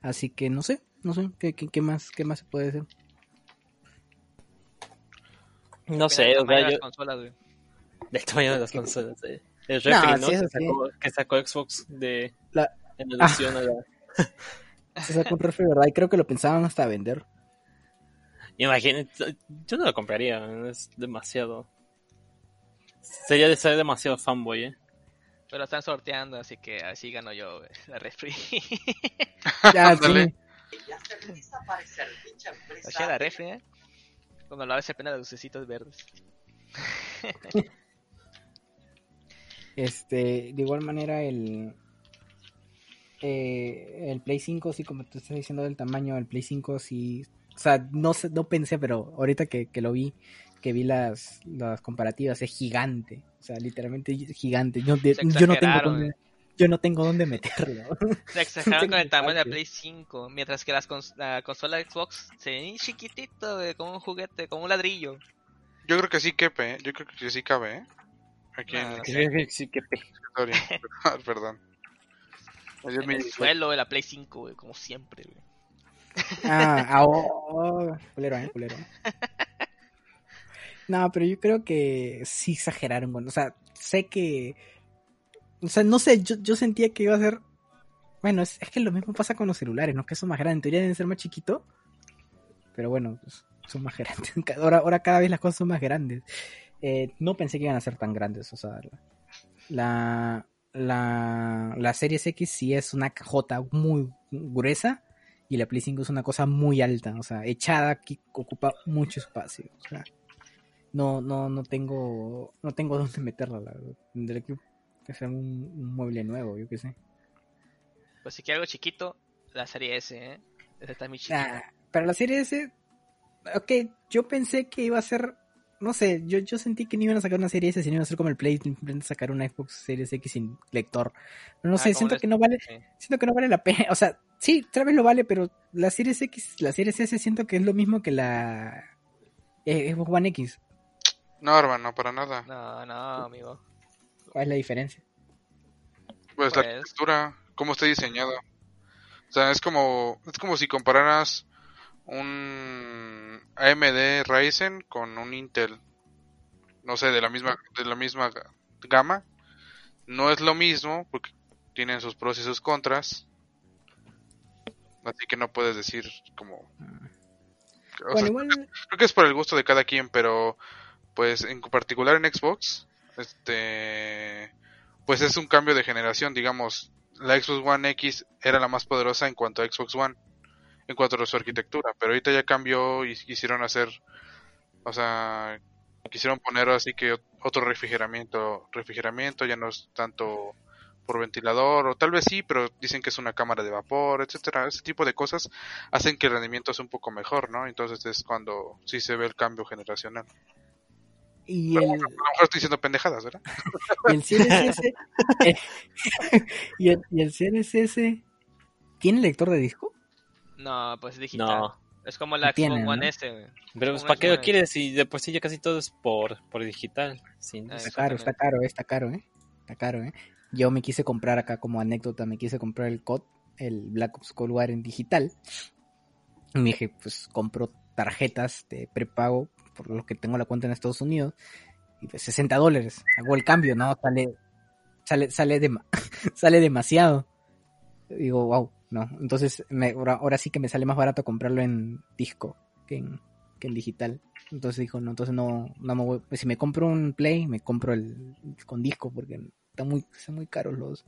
Speaker 1: Así que no sé, no sé qué, qué, qué más qué más se puede hacer.
Speaker 3: No sé, o
Speaker 2: tamaño
Speaker 3: sea,
Speaker 2: de
Speaker 3: yo,
Speaker 2: las consolas, güey.
Speaker 3: del tamaño de las consolas. eh. El
Speaker 1: No,
Speaker 3: refri, ¿no?
Speaker 1: sí,
Speaker 3: que, sacó, que sacó Xbox de
Speaker 1: La-
Speaker 3: en alusión a la...
Speaker 1: Se sacó un refri, ¿verdad? Y creo que lo pensaban hasta vender.
Speaker 3: Imagínate, yo no lo compraría, es demasiado. Sería de ser demasiado fanboy, ¿eh?
Speaker 2: Pero están sorteando, así que así gano yo, la refri.
Speaker 1: Ya, sí.
Speaker 2: Así la refri, ¿eh? Cuando lo se prenden las lucecitas verdes.
Speaker 1: Este, de igual manera el eh, el Play 5, sí, como tú estás diciendo del tamaño del Play 5, sí, o sea, no sé, no pensé, pero ahorita que, que lo vi, que vi las, las comparativas, es gigante, o sea, literalmente gigante. Yo, de- yo no tengo dónde, yo no tengo dónde meterlo.
Speaker 2: Se exageraron con el tamaño de. Play 5, mientras que las cons- la consola de Xbox se ve chiquitito, como un juguete, como un ladrillo.
Speaker 5: Yo creo que sí quepe, ¿eh? Yo creo que sí cabe, ¿eh? Aquí en
Speaker 2: No,
Speaker 5: el
Speaker 2: sí.
Speaker 3: Sí, que pe-
Speaker 5: escritorio. Perdón.
Speaker 2: En el suelo de la Play 5, güey, como siempre, güey.
Speaker 1: Ah, ah, oh, oh, culero, eh, culero. No, pero yo creo que sí exageraron, bueno, o sea, sé que, o sea, no sé, yo, yo sentía que iba a ser, bueno, es, es que lo mismo pasa con los celulares, ¿no? Que son más grandes, en teoría deben ser más chiquitos, pero bueno, pues, son más grandes. Ahora, ahora cada vez las cosas son más grandes. Eh, no pensé que iban a ser tan grandes, o sea, la, la, la Series X sí es una cajota muy gruesa y la Play 5 es una cosa muy alta, o sea, echada que ocupa mucho espacio. O sea, no, no, no tengo, no tengo dónde meterla, la verdad. Tendré que hacer un, un mueble nuevo, yo qué sé.
Speaker 2: Pues si quiero algo chiquito, la serie S, ¿eh? Esa está muy chiquita.
Speaker 1: Ah, para la serie S, ok, yo pensé que iba a ser, no sé, yo, yo sentí que no iban a sacar una serie S, sino iban a ser como el Play, simplemente sacar una Xbox Series X sin lector. No
Speaker 2: Ah,
Speaker 1: sé, siento
Speaker 2: les-
Speaker 1: que no vale,
Speaker 2: sí.
Speaker 1: siento que no vale la pena, o sea, sí, tal vez lo vale, pero la Series X, la Series S siento que es lo mismo que la eh, Xbox One X.
Speaker 5: No, hermano, para nada.
Speaker 2: No, no, amigo.
Speaker 1: ¿Cuál es la diferencia?
Speaker 5: Pues la
Speaker 2: Pues-
Speaker 5: arquitectura, cómo está diseñado. O sea, es como, es como si compararas un AMD Ryzen con un Intel. No sé, de la misma, de la misma ga- gama. No es lo mismo porque tienen sus pros y sus contras. Así que no puedes decir como... o
Speaker 1: Bueno,
Speaker 5: sea,
Speaker 1: igual,
Speaker 5: creo que es por el gusto de cada quien, pero pues en particular en Xbox, este, pues es un cambio de generación, digamos, la Xbox One X era la más poderosa en cuanto a Xbox One, en cuanto a su arquitectura, pero ahorita ya cambió y quisieron hacer, o sea, quisieron poner así que ot- otro refrigeramiento, refrigeramiento ya no es tanto por ventilador o tal vez sí, pero dicen que es una cámara de vapor, etcétera, ese tipo de cosas hacen que el rendimiento sea un poco mejor, ¿no? Entonces es cuando sí se ve el cambio generacional.
Speaker 1: y
Speaker 5: A
Speaker 1: el,
Speaker 5: lo mejor estoy diciendo pendejadas, ¿verdad?
Speaker 1: y el Series S, eh, y el, y el Series S, ¿tiene lector de disco?
Speaker 2: No, pues digital.
Speaker 7: No.
Speaker 2: Es como la Xbox One
Speaker 1: ¿no?
Speaker 2: S, güey.
Speaker 7: Pero pues, ¿para qué lo quieres? Si de por sí ya casi todo es por, por digital. Sin
Speaker 2: Ah.
Speaker 1: Está caro, está caro, eh, está caro, ¿eh? Está caro, ¿eh? Yo me quise comprar acá como anécdota, me quise comprar el COD, el Black Ops Cold War en digital. Y me dije, pues compro tarjetas de prepago por lo que tengo la cuenta en Estados Unidos. Y pues 60 dólares. Hago el cambio, ¿no? Sale, sale, sale, dema- sale demasiado. Digo, wow, no. Entonces, me, ahora, sí que me sale más barato comprarlo en disco que en, que en digital. Entonces dijo, no, entonces no, no me voy. Si me compro un Play, me compro el con disco porque están muy, están muy caros los,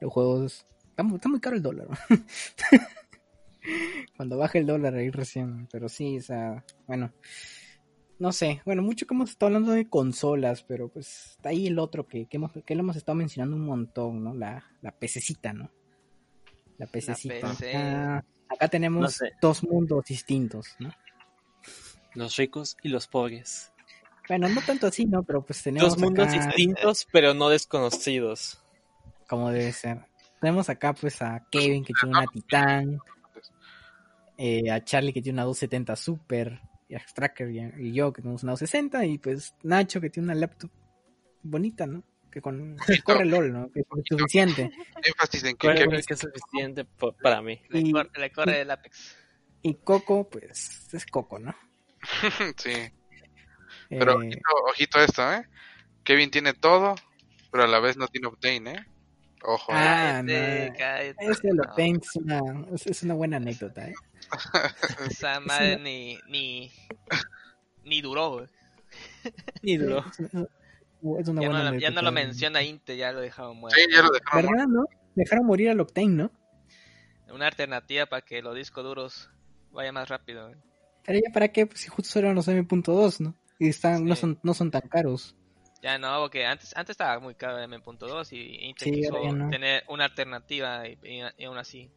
Speaker 1: los juegos. Está muy, está muy caro el dólar. Cuando baje el dólar ahí recién. Pero sí, o sea, bueno. No sé, bueno, mucho que hemos estado hablando de consolas, pero pues está ahí el otro que, que, hemos, que lo hemos estado mencionando un montón, ¿no? La, la pececita, ¿no? La pececita.
Speaker 2: PC.
Speaker 1: Acá, acá tenemos
Speaker 7: No sé.
Speaker 1: dos mundos distintos, ¿no?
Speaker 7: Los ricos y los pobres.
Speaker 1: Bueno, no tanto así, ¿no? Pero pues tenemos
Speaker 7: Dos mundos
Speaker 1: acá,
Speaker 7: distintos, pero no desconocidos.
Speaker 1: como debe ser. Tenemos acá pues a Kevin que tiene una Titan, eh, a Charlie que tiene una 270 Super, y a Stracker y, y yo que tenemos una 260 y pues Nacho que tiene una laptop bonita, ¿no? Que con que corre LOL, ¿no? Que es suficiente.
Speaker 5: Énfasis en que,
Speaker 7: Creo
Speaker 5: que-
Speaker 7: que es suficiente po- para mí.
Speaker 2: Le,
Speaker 1: Y-
Speaker 2: cor- le corre el Apex.
Speaker 1: Y Coco, pues es Coco, ¿no?
Speaker 5: sí, pero
Speaker 1: Eh,
Speaker 5: ojito, ojito a esto, ¿eh? Kevin tiene todo, pero a la vez no tiene Obtain, ¿eh? Ojo, ¿eh?
Speaker 1: Ah,
Speaker 2: Cállate,
Speaker 1: no.
Speaker 2: cállate.
Speaker 1: ese lo
Speaker 2: No,
Speaker 1: tengo, es una, es, una buena anécdota, ¿eh?
Speaker 2: Esa madre ni, ni, ni duró, güey.
Speaker 1: Es una, es una
Speaker 2: Ya, no, lo- ya no lo
Speaker 1: anécdota.
Speaker 2: menciona Inte, ya lo dejaron muerto.
Speaker 5: Sí, ya lo dejaron muerto.
Speaker 1: ¿Verdad, no? Dejaron morir al Octane, ¿no?
Speaker 2: Una alternativa para que los discos duros vayan más rápido. güey.
Speaker 1: Pero ya para qué, pues si justo eran los M.2, ¿no? Y están, no son, no son tan caros.
Speaker 2: Ya no, porque antes, antes estaba muy caro el M.2 y Inte
Speaker 1: Sí,
Speaker 2: quiso
Speaker 1: no.
Speaker 2: tener una alternativa y, y- y aún así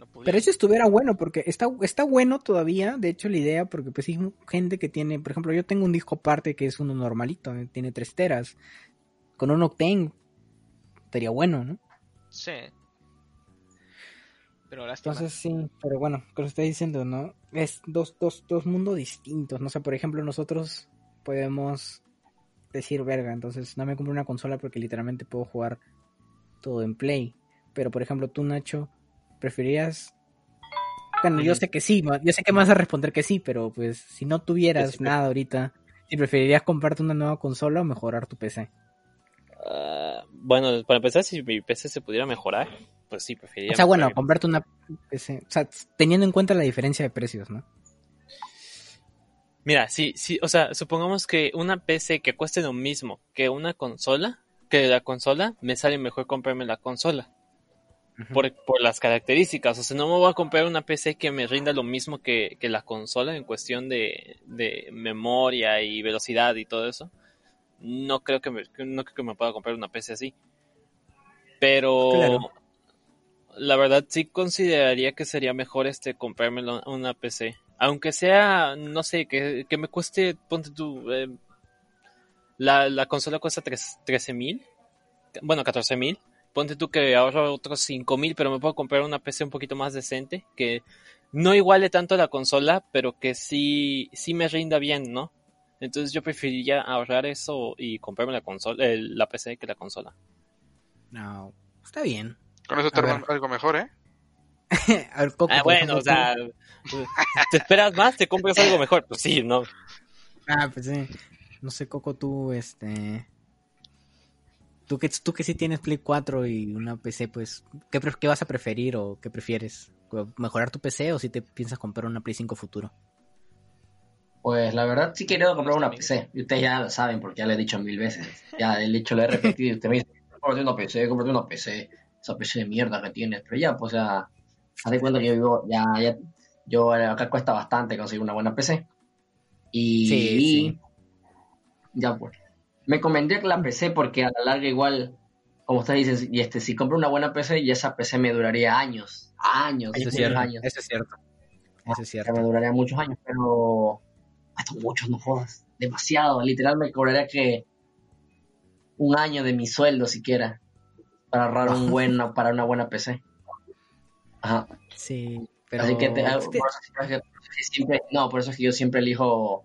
Speaker 2: no.
Speaker 1: Pero eso estuviera bueno, porque está, está bueno todavía, de hecho, la idea, porque pues hay gente que tiene, por ejemplo, yo tengo un disco aparte que es uno normalito, eh, tiene 3 teras. Con un Octane, estaría bueno, ¿no?
Speaker 2: Sí. Pero lástima.
Speaker 1: Entonces sí, pero bueno, como estoy diciendo, ¿no? Es dos, dos, dos mundos distintos. No sé, por ejemplo, nosotros podemos decir, verga, entonces no me compro una consola porque literalmente puedo jugar todo en Play. Pero por ejemplo, tú, Nacho, ¿preferirías? Bueno, yo sé que sí, yo sé que me vas a responder que sí, pero pues si no tuvieras
Speaker 7: sí,
Speaker 1: nada ahorita, ¿si preferirías comprarte una nueva consola o mejorar tu PC?
Speaker 7: Ah, bueno, para empezar, si mi PC se pudiera mejorar, pues sí, preferiría.
Speaker 1: O sea, bueno, comprarte una PC, o sea, teniendo en cuenta la diferencia de precios, ¿no?
Speaker 7: Mira, sí, sí, o sea, supongamos que una PC que cueste lo mismo que una consola, que la consola, me sale mejor comprarme la consola.
Speaker 3: Por, por las características. O sea, no me voy a comprar una PC que me rinda lo mismo que, que la consola en cuestión de, de memoria y velocidad y todo eso. No creo que me, no creo que me pueda comprar una PC así. Pero
Speaker 1: Claro.
Speaker 3: la verdad sí consideraría que sería mejor este comprarme una PC. Aunque sea, no sé, que, que me cueste, ponte tú, eh, la, la consola cuesta tres- 13 mil, bueno, 14 mil. Ponte tú que ahorro otros 5 mil, pero me puedo comprar una PC un poquito más decente, que no iguale tanto a la consola, pero que sí, sí me rinda bien, ¿no? Entonces yo preferiría ahorrar eso y comprarme la consola, el- la PC que la consola.
Speaker 1: No, está bien.
Speaker 5: Con eso te algo mejor, ¿eh?
Speaker 1: A ver, Coco,
Speaker 3: Ah, bueno, o sea, ¿te esperas más? ¿Te compras algo mejor? Pues sí, ¿no?
Speaker 1: Ah, pues sí. No sé, Coco, tú, este... Tú que, tú que sí tienes Play 4 y una PC, pues, ¿qué, qué vas a preferir o qué prefieres? ¿Mejorar tu PC o si te piensas comprar una Play 5 futuro?
Speaker 4: Pues la verdad sí quiero comprar una. PC. Y ustedes ya lo saben porque ya lo he dicho mil veces. Ya el hecho lo he repetido y usted me dice, cómprate una PC, cómprate una PC. Esa PC de mierda que tienes. Pero ya, pues ya, haz de cuenta que yo vivo, ya, ya, yo eh, acá cuesta bastante conseguir una buena PC. Y
Speaker 1: Sí, sí.
Speaker 4: ya pues. Me convendría la PC porque a la larga igual, como ustedes dicen, y este, si compro una buena PC, y esa PC me duraría años, años,
Speaker 1: Eso es
Speaker 4: muchos
Speaker 1: cierto.
Speaker 4: años.
Speaker 1: Eso es cierto. Eso es
Speaker 4: que me
Speaker 1: cierto.
Speaker 4: duraría muchos años, pero estos muchos no jodas, demasiado, literal me cobraría que un año de mi sueldo siquiera para ahorrar un buen para una buena PC. Ajá.
Speaker 1: Sí, pero...
Speaker 4: Así que te- ah, por eso siempre- siempre- no, por eso es que yo siempre elijo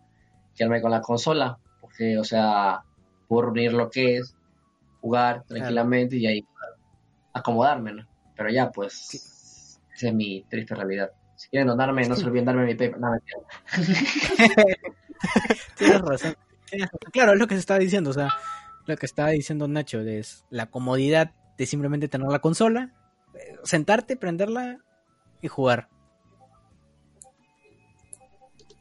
Speaker 4: quedarme con la consola, porque o sea, puedo reunir lo que es jugar tranquilamente y ahí acomodarme, ¿no? Pero ya pues esa es mi triste realidad. Si quieren donarme, no se olviden darme mi PayPal. No, mentira.
Speaker 1: Tienes razón. Tienes razón. Claro, es lo que se estaba diciendo, o sea, lo que estaba diciendo Nacho es la comodidad de simplemente tener la consola, eh, sentarte, prenderla y jugar.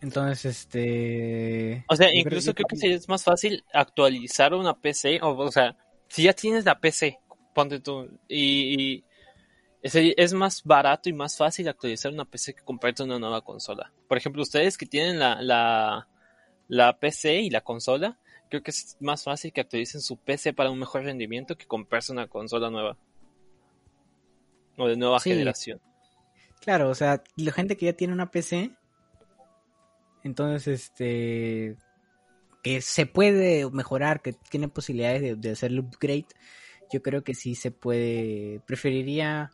Speaker 1: Entonces, este...
Speaker 3: O sea, incluso
Speaker 1: yo
Speaker 3: creo que sería más fácil actualizar una PC, o, o sea, si ya tienes la PC, ponte tú, y, y es, es más barato y más fácil actualizar una PC que comprarte una nueva consola. Por ejemplo, ustedes que tienen la, la, la PC y la consola, creo que es más fácil que actualicen su PC para un mejor rendimiento que comprarse una consola nueva. O de nueva
Speaker 1: Sí.
Speaker 3: generación.
Speaker 1: Claro, o sea, la gente que ya tiene una PC, entonces, este, que se puede mejorar, que tiene posibilidades de, hacer el upgrade, yo creo que sí se puede, preferiría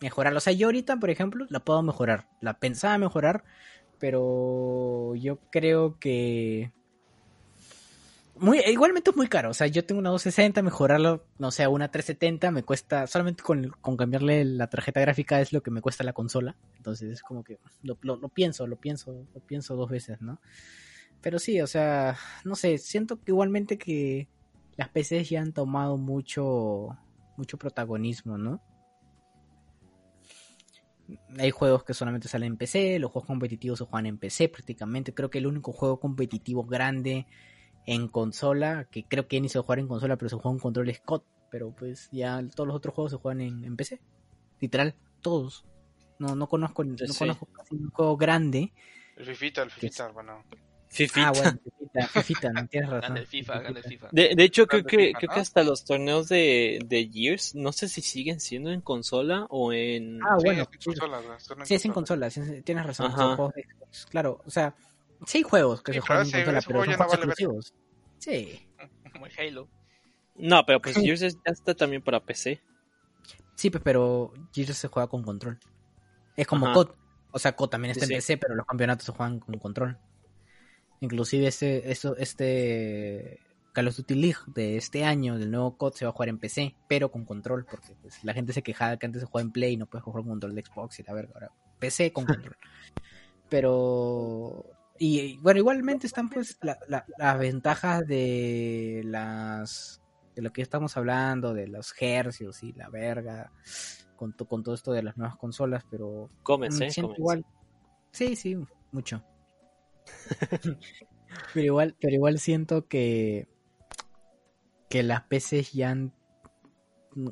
Speaker 1: mejorarlo. O sea, yo ahorita, por ejemplo, la puedo mejorar, la pensaba mejorar, pero yo creo que... Muy, igualmente es muy caro, o sea, yo tengo una 260, mejorarlo, no sé, una 370 me cuesta, solamente con, con cambiarle la tarjeta gráfica es lo que me cuesta la consola, entonces es como que lo, lo, lo pienso, lo pienso, lo pienso dos veces, ¿no? Pero sí, o sea, no sé, siento que igualmente que las PCs ya han tomado mucho, mucho protagonismo, ¿no? Hay juegos que solamente salen en PC, los juegos competitivos se juegan en PC prácticamente. Creo que el único juego competitivo grande en consola, que creo que ni se juega en consola, pero se juega en control COD. Pero pues ya todos los otros juegos se juegan en, en PC. Literal, todos. No, no conozco, no
Speaker 3: Sí.
Speaker 1: conozco casi un juego grande.
Speaker 5: El Fifita, el Fifita, bueno.
Speaker 3: Fifita.
Speaker 1: Ah, bueno, Fifita, Fifita, no tienes razón.
Speaker 2: Gana el FIFA, gana el FIFA.
Speaker 3: De, de hecho, creo
Speaker 5: Grande
Speaker 3: que,
Speaker 5: FIFA,
Speaker 3: creo
Speaker 5: ¿no?
Speaker 3: que hasta los torneos de, de Gears, no sé si siguen siendo en consola o en...
Speaker 1: Ah,
Speaker 5: Sí,
Speaker 1: bueno,
Speaker 5: es en
Speaker 1: sí. Sí, es en consola, sí, tienes razón. Son juegos de Xbox. Claro, o sea, sí hay juegos que
Speaker 5: Sí,
Speaker 1: se juegan
Speaker 5: claro,
Speaker 1: en
Speaker 5: sí,
Speaker 1: consola, pero son
Speaker 5: no
Speaker 1: juegos
Speaker 5: vale verga.
Speaker 1: exclusivos. Sí,
Speaker 2: Como el Halo.
Speaker 3: No, pero pues Gears es- ya está también para PC.
Speaker 1: sí, pues, pero Gears se juega con control. Es como
Speaker 3: Ajá.
Speaker 1: COD. O sea, COD también
Speaker 3: Sí,
Speaker 1: está en
Speaker 3: sí.
Speaker 1: PC, pero los campeonatos se juegan con control. Inclusive este, eso, este Call of Duty League de este año, del nuevo COD, se va a jugar en PC, pero con control, porque pues, la gente se quejaba que antes se jugaba en Play y no puedes jugar con control de Xbox y la verga. Ahora, PC con control. pero y, bueno, igualmente están pues la- la- las ventajas de las de lo que estamos hablando, de los hercios y la verga, con, to- con todo esto de las nuevas consolas, pero
Speaker 3: Comes,
Speaker 1: Mm,
Speaker 3: ¿eh? Comes.
Speaker 1: igual. Sí, sí, mucho. pero igual, pero igual siento que que las PCs ya han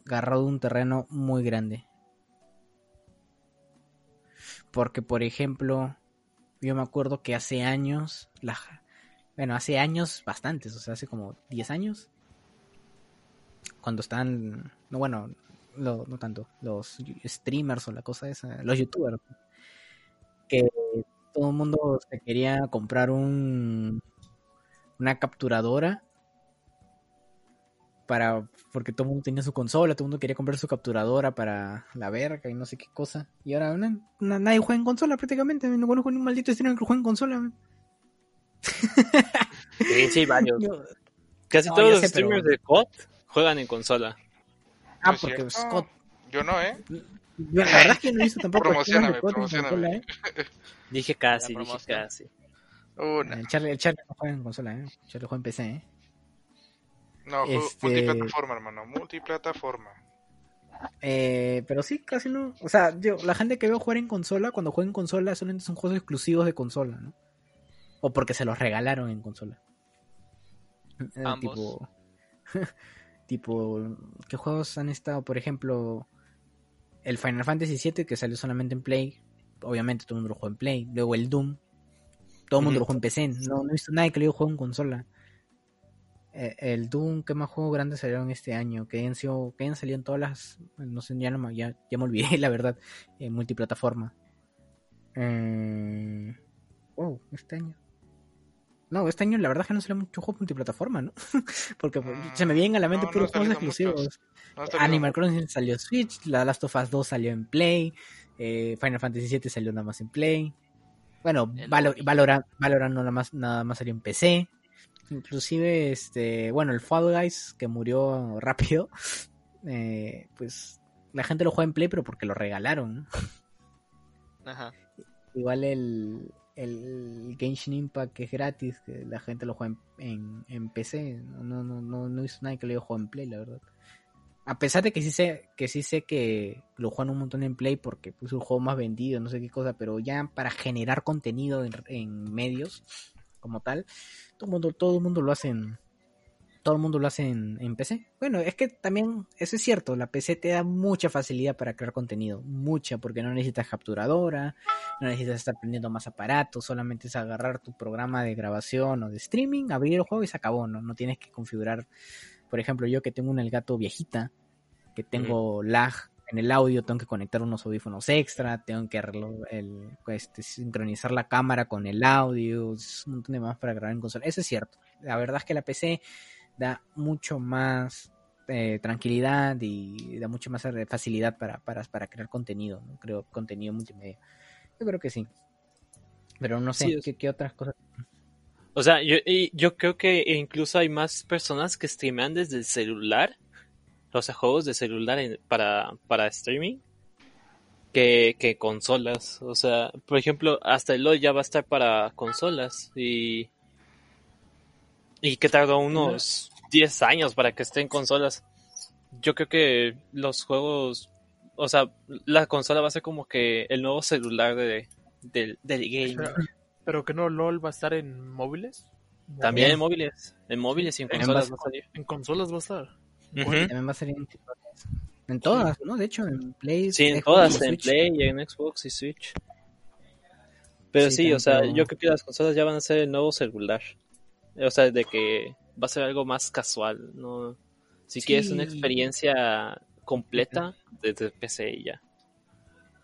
Speaker 1: agarrado un terreno muy grande. Porque, por ejemplo, yo me acuerdo que hace años, la, bueno, hace años bastantes, o sea, hace como 10 años, cuando están, no bueno, lo- no tanto, los streamers o la cosa esa, los youtubers, que todo el mundo se quería comprar un una capturadora para porque todo el mundo tenía su consola, todo el mundo quería comprar su capturadora para la verga y no sé qué cosa. Y ahora na- na- nadie juega en consola prácticamente, no conozco ni un maldito streamer que juegue en consola. man.
Speaker 3: Sí, sí, varios.
Speaker 1: Yo-
Speaker 3: Casi
Speaker 1: No,
Speaker 3: todos los
Speaker 1: sé, pero-
Speaker 3: streamers de COD juegan en consola.
Speaker 1: Ah,
Speaker 5: ¿No es
Speaker 1: porque
Speaker 5: cierto?
Speaker 1: Scott,
Speaker 5: Yo no, ¿eh?
Speaker 1: yo, la verdad es que no he visto tampoco
Speaker 5: Promocioname,
Speaker 1: streamers de COD en
Speaker 5: promocioname.
Speaker 1: consola, ¿eh?
Speaker 3: Dije casi, dije casi.
Speaker 5: Una.
Speaker 1: El Charlie, el Charlie no juega en consola, ¿eh? El Charlie juega en PC, ¿eh?
Speaker 5: No,
Speaker 1: Este-
Speaker 5: multiplataforma, hermano. Multiplataforma.
Speaker 1: Eh, pero sí, casi no. O sea, yo, la gente que veo jugar en consola, cuando juega en consola, solamente son juegos exclusivos de consola, ¿no? O porque se los regalaron en consola. Eh,
Speaker 2: Ambos.
Speaker 1: Tipo, tipo, ¿qué juegos han estado? Por ejemplo, el Final Fantasy VII que salió solamente en Play. Obviamente todo el mundo lo jugó en Play. Luego el Doom. Todo el mundo lo jugó en PC. No, no he visto nadie que lo haya jugado en consola. Eh, el Doom, ¿qué más juegos grandes salieron este año? Que hayan, sido, que hayan salido en todas las. No sé, ya, no, me- ya, ya me olvidé, la verdad. En multiplataforma. Eh, wow, este año. No, este año la verdad es que no salió mucho juego multiplataforma, ¿no? Porque
Speaker 5: Mm,
Speaker 1: se me vienen a la mente
Speaker 5: no, no
Speaker 1: puros juegos exclusivos.
Speaker 5: No
Speaker 1: Animal. Crossing salió en Switch, La Last of Us 2 salió en Play, eh, Final Fantasy VII salió nada más en Play. Bueno,
Speaker 2: El
Speaker 1: Valo-
Speaker 2: Ori.
Speaker 1: Valorant, Valorant nada más, nada más salió en PC. Inclusive, este, bueno, el Fall Guys que murió rápido, eh, pues la gente lo juega en Play, pero porque lo regalaron. ¿no?
Speaker 2: Ajá.
Speaker 1: Igual el, el Genshin Impact que es gratis, que la gente lo juega en, en, en PC. No, no, no, no hizo nadie que lo haya jugado en Play, la verdad. A pesar de que sí sé que sí sé que lo juegan un montón en Play porque pues, es un juego más vendido, no sé qué cosa, pero ya para generar contenido en, en medios como tal, todo el mundo, todo el mundo lo hace en, todo el mundo lo hace en, en PC. Bueno, es que también, eso es cierto, la PC te da mucha facilidad para crear contenido, mucha, porque no necesitas capturadora, no necesitas estar prendiendo más aparatos, solamente es agarrar tu programa de grabación o de streaming, abrir el juego y se acabó, ¿no? No tienes que configurar, por ejemplo, yo que tengo una Elgato viejita, que tengo lag en el audio, tengo que conectar unos audífonos extra, tengo que el, este, sincronizar la cámara con el audio, es un montón de más para grabar en consola. Eso es cierto. La verdad es que la PC da mucho más eh, tranquilidad y da mucho más facilidad para, para, para crear contenido, ¿no? Creo contenido multimedia. Yo creo que sí. Pero no sé,
Speaker 3: Sí,
Speaker 1: ¿qué, qué otras cosas?
Speaker 3: O sea, yo, yo creo que incluso hay más personas que streamean desde el celular, o sea, juegos de celular en- para, para streaming, que, que consolas. O sea, por ejemplo, hasta el LoL ya va a estar para consolas y, y que tardó unos 10 años para que esté en consolas. Yo creo que los juegos, o sea, la consola va a ser como que el nuevo celular de, del, del game.
Speaker 6: Pero, pero que no, LOL va a estar en móviles.
Speaker 3: También en móviles, en móviles y en consolas
Speaker 1: va
Speaker 3: va a salir.
Speaker 6: En consolas va a estar.
Speaker 1: También va a ser en, en todas, ¿no? De hecho, en Play.
Speaker 3: Sí, en
Speaker 1: Xbox
Speaker 3: todas,
Speaker 1: y
Speaker 3: en
Speaker 1: Switch.
Speaker 3: Play y en Xbox y Switch. Pero
Speaker 1: Sí,
Speaker 3: sí, o sea, yo creo que las consolas ya van a ser el nuevo celular. O sea, de que va a ser algo más casual, ¿no? Si
Speaker 1: Sí.
Speaker 3: quieres una experiencia completa, desde PC y ya.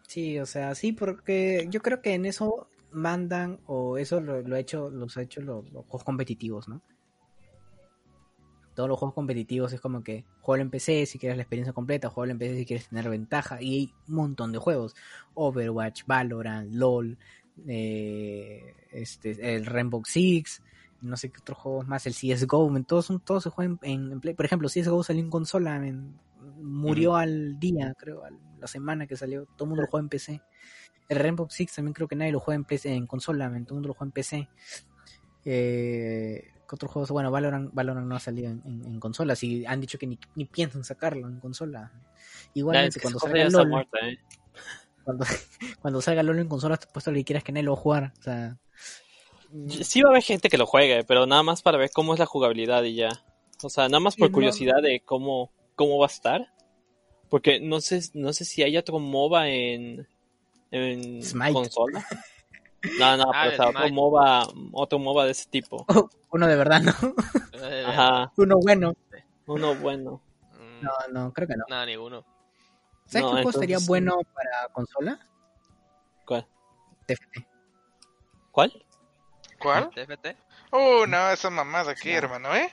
Speaker 1: Sí, o sea, sí, porque yo creo que en eso mandan, o eso lo, lo ha hecho, los ha hecho los, los juegos competitivos, ¿no? Todos los juegos competitivos es como que juego en PC si quieres la experiencia completa, juego en PC si quieres tener ventaja, y hay un montón de juegos. Overwatch, Valorant, LOL, eh, este, el Rainbow Six, no sé qué otros juegos más, el CSGO, en todos, son- todos se juegan en, en Play. Por ejemplo, CSGO salió en consola, en- murió al día, creo, a la semana que salió, todo el mundo lo juega en PC. El Rainbow Six también creo que nadie lo juega en PC, en consola, todo el mundo lo juega en PC. Eh, ¿Qué otros juegos? Bueno, Valorant, Valorant no ha salido en, en, en consolas y han dicho que ni, ni piensan sacarlo en consola. Igualmente, cuando salga LOL,
Speaker 3: muerta, ¿eh?
Speaker 1: cuando, cuando salga LOL en consola, te puesto lo que quieras que nadie lo va a jugar. O sea,
Speaker 3: Sí va a haber gente que lo juegue, pero nada más para ver cómo es la jugabilidad y ya. O sea, nada más por curiosidad de cómo, cómo va a estar. Porque no sé, no sé si hay otro MOBA en,
Speaker 7: en
Speaker 1: Smite.
Speaker 7: consola. No, no,
Speaker 2: Ah,
Speaker 7: pero o sea, otro. MOBA, otro MOBA de ese tipo.
Speaker 1: Uno de verdad, ¿no?
Speaker 7: Ajá,
Speaker 1: Uno bueno.
Speaker 7: uno bueno.
Speaker 2: mm,
Speaker 1: No, no, creo que no.
Speaker 2: No, ninguno.
Speaker 1: ¿Sabes
Speaker 7: No,
Speaker 1: qué juego sería bueno para consola?
Speaker 7: ¿Cuál?
Speaker 1: TFT.
Speaker 7: ¿Cuál?
Speaker 5: ¿Cuál?
Speaker 2: TFT.
Speaker 5: Oh, no, esa mamada aquí, hermano, ¿eh?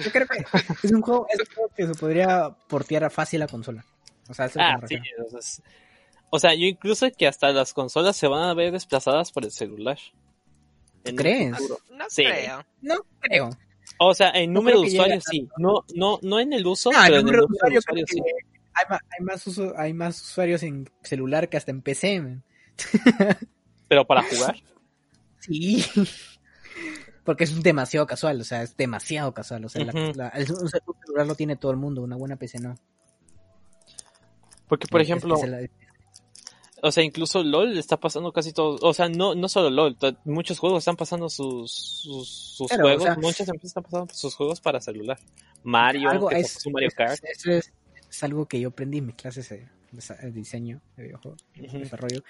Speaker 1: Yo creo que es un juego, es un juego que se podría portear fácil a consola. O sea, eso es lo que
Speaker 7: Ah,
Speaker 1: me
Speaker 7: sí.
Speaker 1: refiero.
Speaker 7: o sea, es- O sea, yo incluso que hasta las consolas se van a ver desplazadas por el celular. En un
Speaker 1: ¿Crees?
Speaker 2: No
Speaker 7: Sí.
Speaker 2: creo.
Speaker 1: No creo.
Speaker 7: O sea, en
Speaker 1: No
Speaker 7: número de usuarios sí. No, no, no en el uso,
Speaker 1: Ah,
Speaker 7: pero en el
Speaker 1: número de usuarios
Speaker 7: sí.
Speaker 1: hay más, hay más uso- hay más usuarios en celular que hasta en PC. man.
Speaker 7: Pero para jugar.
Speaker 1: Sí. Porque es demasiado casual, o sea, es demasiado casual. O sea, la-
Speaker 7: Ujú.
Speaker 1: la- el, celular lo tiene todo el mundo, una buena PC no.
Speaker 7: Porque, por
Speaker 1: Es-
Speaker 7: ejemplo,
Speaker 1: es
Speaker 7: o sea, incluso LOL está pasando casi todo. O sea, no, no solo LOL, muchos juegos están pasando sus, sus, sus
Speaker 1: Claro, o
Speaker 7: juegos.
Speaker 1: sea-
Speaker 7: muchas empresas están pasando sus juegos para celular. Mario,
Speaker 1: algo
Speaker 7: que
Speaker 1: es,
Speaker 7: Mario Kart.
Speaker 1: Eso es, es algo que yo aprendí en mis clases de, de sa- de diseño de videojuegos, desarrollo.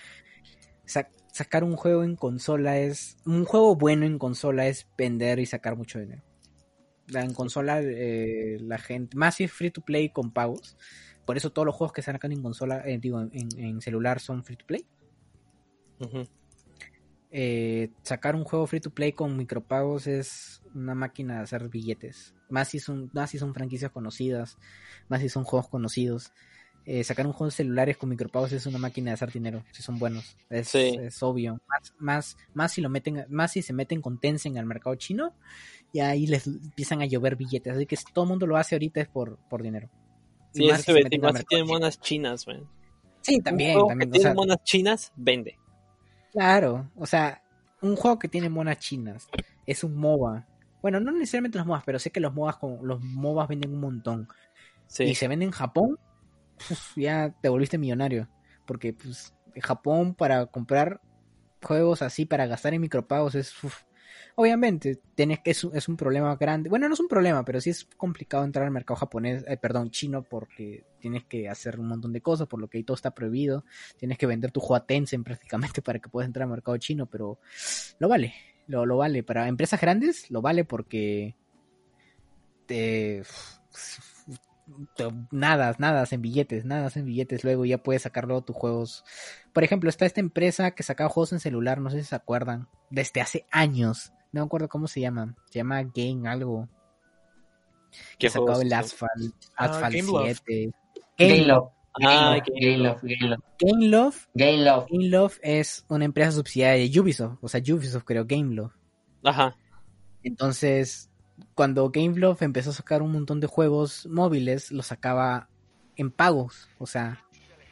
Speaker 1: Sa- sacar un juego en consola es. Un juego bueno en consola es vender y sacar mucho dinero. En consola, eh, la gente. Más si es free to play con pagos. Por eso todos los juegos que se sacan en consola, eh, digo, en, en celular son free to play. Eh, sacar un juego free to play con micropagos es una máquina de hacer billetes. Más si son, más si son franquicias conocidas, más si son juegos conocidos. Eh, sacar un juego de celulares con micropagos es una máquina de hacer dinero, si son buenos. Es,
Speaker 7: Sí.
Speaker 1: es obvio. Más, más, más si lo meten, más si se meten con Tencent al mercado chino, y ahí les empiezan a llover billetes. Así que si todo el mundo lo hace ahorita es por, por dinero.
Speaker 7: Sí,
Speaker 1: más
Speaker 7: tienen
Speaker 1: chino.
Speaker 7: monas chinas, man.
Speaker 1: Sí,
Speaker 7: Un
Speaker 1: también,
Speaker 7: juego
Speaker 1: también.
Speaker 7: que
Speaker 1: o sea,
Speaker 7: tiene monas chinas, vende.
Speaker 1: Claro, o sea, un juego que tiene monas chinas es un MOBA. Bueno, no necesariamente los MOBAs, pero sé que los MOBAs, con, los MOBAs venden un montón.
Speaker 7: Sí.
Speaker 1: Y se venden en Japón, ya te volviste millonario. Porque pues en Japón para comprar juegos así para gastar en micropagos es uf. Obviamente tenés que es, un- es un problema grande. Bueno, no es un problema, pero sí es complicado entrar al mercado japonés, eh, perdón, chino porque tienes que hacer un montón de cosas, por lo que ahí todo está prohibido. Tienes que vender tu Tencent prácticamente para que puedas entrar al mercado chino, pero lo vale, lo, lo vale. Para empresas grandes lo vale porque te, te- nada, nada en billetes, nada en billetes, luego ya puedes sacar luego tus juegos. Por ejemplo, está esta empresa que sacaba juegos en celular, no sé si se acuerdan, desde hace años, no me acuerdo cómo se llama, se llama Game algo,
Speaker 7: ¿Qué
Speaker 1: que sacaba
Speaker 7: juegos
Speaker 1: el? Asphalt,
Speaker 6: Ah,
Speaker 1: Asphalt
Speaker 6: Game Love.
Speaker 1: 7.
Speaker 4: Game
Speaker 1: Game,
Speaker 4: Love.
Speaker 7: Ah,
Speaker 4: Game Love. Game Love.
Speaker 1: Game Love,
Speaker 4: Game Love.
Speaker 1: Game Love es una empresa subsidiaria de Ubisoft, o sea, Ubisoft creo, Game Love.
Speaker 7: Ajá.
Speaker 1: Entonces, cuando GameLove empezó a sacar un montón de juegos móviles, los sacaba en pagos. O sea,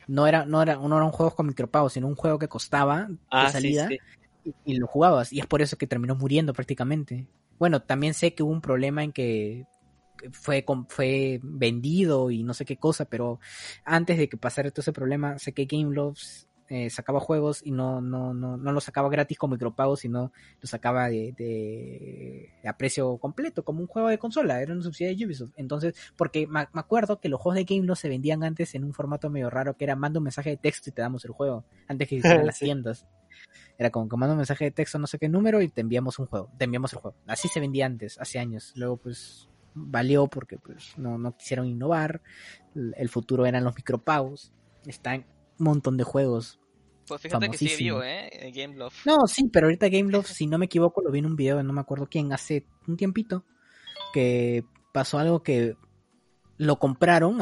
Speaker 1: no era, no era, no eran juegos con micropagos, sino un juego que costaba de
Speaker 7: Ah, sí,
Speaker 1: salida
Speaker 7: sí.
Speaker 1: Y, y lo jugabas. Y es por eso que terminó muriendo prácticamente. Bueno, también sé que hubo un problema en que fue, fue vendido y no sé qué cosa, pero antes de que pasara todo ese problema, sé que GameLove eh, sacaba juegos y no, no, no, no los sacaba gratis con micropagos, sino los sacaba de, de- a precio completo, como un juego de consola, era una subsidia de Ubisoft. Entonces, porque me, me acuerdo que los juegos de GameLove se vendían antes en un formato medio raro, que era manda un mensaje de texto y te damos el juego, antes que existieran las
Speaker 7: Sí.
Speaker 1: tiendas. Era como que manda un mensaje de texto, no sé qué número, y te enviamos un juego, te enviamos el juego. Así se vendía antes, hace años. Luego, pues, valió porque pues no, no quisieron innovar. El, futuro eran los micropagos. Están un montón de juegos.
Speaker 2: Pues fíjate que sigue vivo, ¿eh? Game Love.
Speaker 1: No, sí, pero ahorita GameLove, si no me equivoco, lo vi en un video, no me acuerdo quién, hace un tiempito, que pasó algo que lo compraron,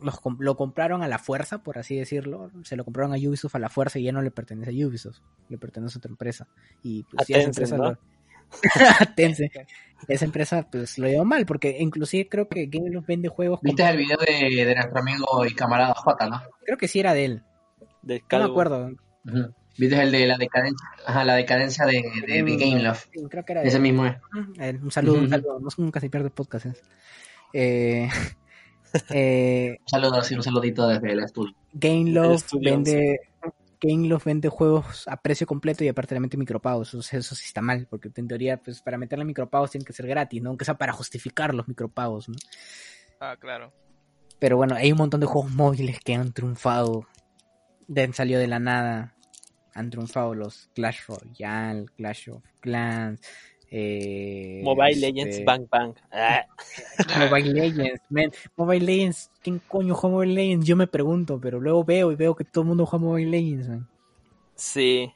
Speaker 1: los com- lo compraron a la fuerza, por así decirlo. Se lo compraron a Ubisoft a la fuerza y ya no le pertenece a Ubisoft, le pertenece a otra empresa. Y pues
Speaker 7: A
Speaker 1: ya esa empresa
Speaker 7: ¿no?
Speaker 1: lo- Tencent. Esa empresa pues lo llevó mal, porque inclusive creo que GameLove vende juegos con-
Speaker 4: ¿Viste el video de, de nuestro amigo y camarada Jota, no?
Speaker 1: Creo que sí era de él,
Speaker 7: De
Speaker 1: no me acuerdo.
Speaker 4: ¿Viste el de la decadencia? Ajá, la decadencia de, de, de Game Love.
Speaker 1: Sí, creo que era de
Speaker 4: Ese mismo es.
Speaker 1: Un saludo, un saludo. No, nunca se pierde el podcast. ¿eh? Eh,
Speaker 4: Un saludo, sí, un saludito desde el estudio.
Speaker 1: Game Love
Speaker 7: estudio
Speaker 1: vende Game Love vende juegos a precio completo y aparte le mete micropagos. Eso sí está mal, porque en teoría, pues para meterle micropagos tienen que ser gratis, ¿no? Aunque sea para justificar los micropagos, ¿no?
Speaker 2: Ah, claro.
Speaker 1: Pero bueno, hay un montón de juegos móviles que han triunfado. De, han salido de la nada. han triunfado los Clash Royale, Clash of Clans, eh,
Speaker 3: Mobile
Speaker 1: este,
Speaker 3: Legends Bang Bang. Ah,
Speaker 1: Mobile Legends, man. Mobile Legends, ¿quién coño juega Mobile Legends? Yo me pregunto, pero luego veo y veo que todo el mundo juega Mobile Legends, man.
Speaker 3: sí.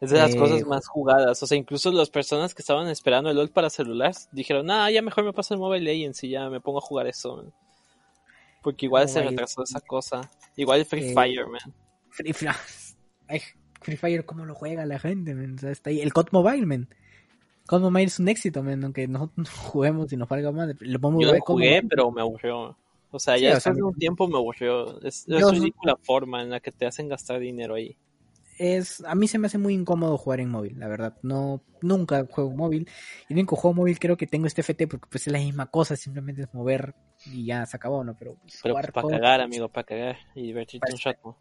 Speaker 3: Es de las
Speaker 1: Eh,
Speaker 3: cosas más jugadas. O sea, incluso las personas que estaban esperando el LOL para celular dijeron, ah, ya mejor me paso el Mobile Legends y ya me pongo a jugar eso. man". Porque igual se retrasó esa cosa. Igual el Free
Speaker 1: Eh,
Speaker 3: Fire, man.
Speaker 1: Free Fire, ay, Free Fire, ¿cómo lo juega la gente, man? O sea, está ahí. El COD Mobile, man. COD Mobile es un éxito, man, aunque nosotros no juguemos y nos valga más. Lo podemos
Speaker 3: Yo lo
Speaker 1: COD
Speaker 3: jugué, pero me aburrió. O sea,
Speaker 1: Sí,
Speaker 3: ya
Speaker 1: o sea,
Speaker 3: después de un tiempo me aburrió. Es, es
Speaker 1: no-
Speaker 3: ridícula forma en la que te hacen gastar dinero ahí.
Speaker 1: es a mí se me hace muy incómodo jugar en móvil, la verdad. No nunca juego móvil. Y el único juego móvil creo que tengo este FT porque pues es la misma cosa, simplemente es mover y ya se acabó, ¿no? Pero, pues,
Speaker 3: Pero
Speaker 1: jugar
Speaker 3: para cagar, amigo, para cagar y divertirte un rato.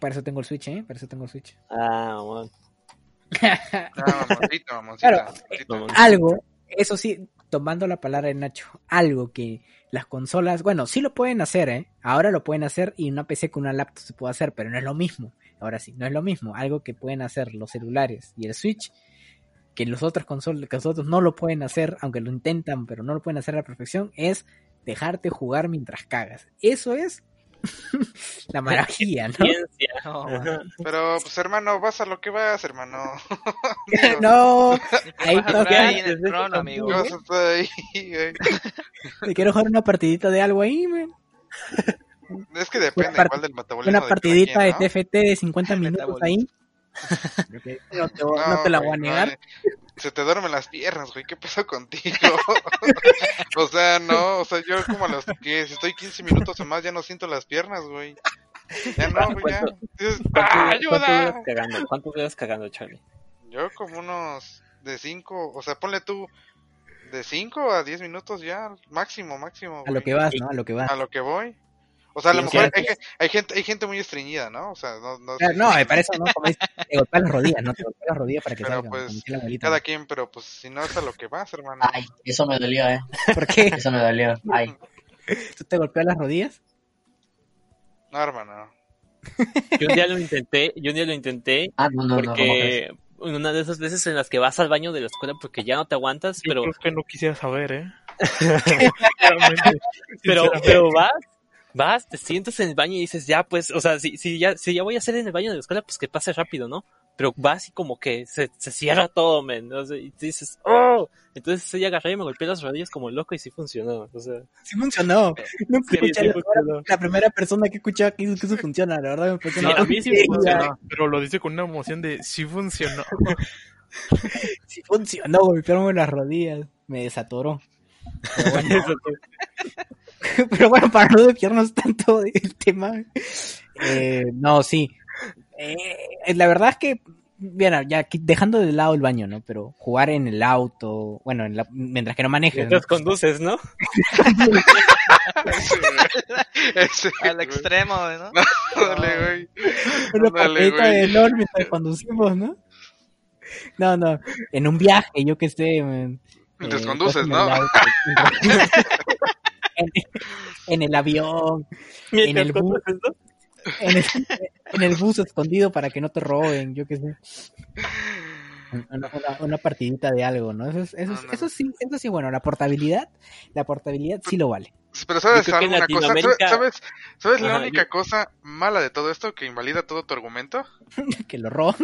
Speaker 1: para eso tengo el Switch, ¿eh? Para eso tengo el Switch.
Speaker 3: Ah, bueno.
Speaker 5: Ah, mamoncito.
Speaker 1: Claro. algo, eso sí, tomando la palabra de Nacho, algo que las consolas, bueno, sí lo pueden hacer, ¿eh? Ahora lo pueden hacer y una PC con una laptop se puede hacer, pero no es lo mismo. Ahora sí, no es lo mismo. Algo que pueden hacer los celulares y el Switch, que los otros consolas, que los otros no lo pueden hacer, aunque lo intentan, pero no lo pueden hacer a la perfección, es dejarte jugar mientras cagas. Eso es la maravilla, ¿no?
Speaker 3: Ciencia.
Speaker 2: No.
Speaker 5: Pero, pues, hermano, vas a lo que vas, hermano.
Speaker 1: no,
Speaker 2: Ahí
Speaker 1: toca.
Speaker 2: ahí en el trono, amigo.
Speaker 5: ¿Qué vas a estar ahí, güey?
Speaker 1: te quiero jugar una partidita de algo ahí, man.
Speaker 5: Es que depende
Speaker 1: part-
Speaker 5: igual del metabolismo.
Speaker 1: una
Speaker 5: de
Speaker 1: partidita
Speaker 5: quien, ¿no?
Speaker 1: de TFT de 50 minutos ahí. no, te, voy- no te la voy a negar.
Speaker 5: vale. Se te duermen las piernas, güey. ¿Qué pasó contigo? o sea, no. O sea, yo como a los que si estoy 15 minutos o más ya no siento las piernas, güey. Ya no, güey, ya. Dices,
Speaker 3: ¿Cuánto,
Speaker 5: ¡Ah,
Speaker 3: cuánto
Speaker 5: ayuda!
Speaker 3: duras cagando? ¿Cuánto duras cagando, Charlie?
Speaker 5: Yo como unos de 5, o sea, ponle tú de 5 a 10 minutos ya, máximo, máximo.
Speaker 1: A lo que vas, ¿no? A lo que vas.
Speaker 5: A lo que voy. O sea, a lo
Speaker 3: ¿Y
Speaker 5: mejor hay, hay gente hay gente muy estreñida, ¿no? O sea, no, no,
Speaker 1: Claro, no, eh, para eso no, como dices, te golpeas las rodillas, no te golpeas las rodillas para que
Speaker 5: Pero,
Speaker 1: salgan.
Speaker 5: pues,
Speaker 1: la abuelita.
Speaker 5: cada quien, pero pues si no es a lo que vas, hermano.
Speaker 4: Ay, eso me dolió, eh.
Speaker 1: ¿Por qué?
Speaker 4: Eso me dolió. Ay.
Speaker 1: ¿Tú te golpeas las rodillas?
Speaker 5: No, hermano.
Speaker 3: Yo un día lo intenté, yo un día lo intenté
Speaker 4: Ah, no, no,
Speaker 3: porque una de esas veces en las que vas al baño de la escuela porque ya no te aguantas,
Speaker 6: Yo
Speaker 3: pero
Speaker 6: creo que no quisiera saber, ¿eh?
Speaker 3: Pero, pero vas, vas, te sientas en el baño y dices, ya pues, o sea, si, si ya, si ya voy a hacer en el baño de la escuela, pues que pase rápido, ¿no? Pero vas y como que se, se cierra todo, men, o sea, y te dices, oh, entonces ella agarré y me golpeé las rodillas como loco y sí funcionó, o sea,
Speaker 1: Sí funcionó. Nunca
Speaker 3: sí,
Speaker 1: escuché
Speaker 3: sí
Speaker 1: la, primera persona que escuchaba que, que eso funciona, la verdad me una
Speaker 3: a mí sí funcionó.
Speaker 6: Pero lo dice con una emoción de sí funcionó.
Speaker 1: Sí funcionó, golpearme las rodillas. Me desatoró. Pero bueno, pero para no desviarnos tanto del tema. eh, no, sí. Eh, la verdad es que, bien, ya dejando de lado el baño, ¿no? Pero jugar en el auto, bueno, en la- mientras que no manejes. ¿no?
Speaker 3: Mientras conduces, ¿no?
Speaker 2: Al extremo, ¿no?
Speaker 5: Dale, güey.
Speaker 1: Una
Speaker 5: güey.
Speaker 1: mientras conducimos, ¿no? No, no, en un viaje, yo qué sé. man.
Speaker 5: Mientras
Speaker 1: Eh,
Speaker 5: conduces,
Speaker 1: en
Speaker 5: ¿no?
Speaker 1: el auto, en, en el avión,
Speaker 3: Mientras
Speaker 1: el bus. en el, en el bus escondido para que no te roben, yo qué sé. Una, una- una partidita de algo, ¿no? Eso, es- eso, es-
Speaker 5: No, no.
Speaker 1: eso sí, eso sí, bueno, la portabilidad, la portabilidad sí lo vale.
Speaker 5: Pero sabes
Speaker 3: en
Speaker 5: alguna cosa, ¿sabes, sabes, la única
Speaker 3: yo-
Speaker 5: cosa mala de todo esto que invalida todo tu argumento?
Speaker 1: que lo roban.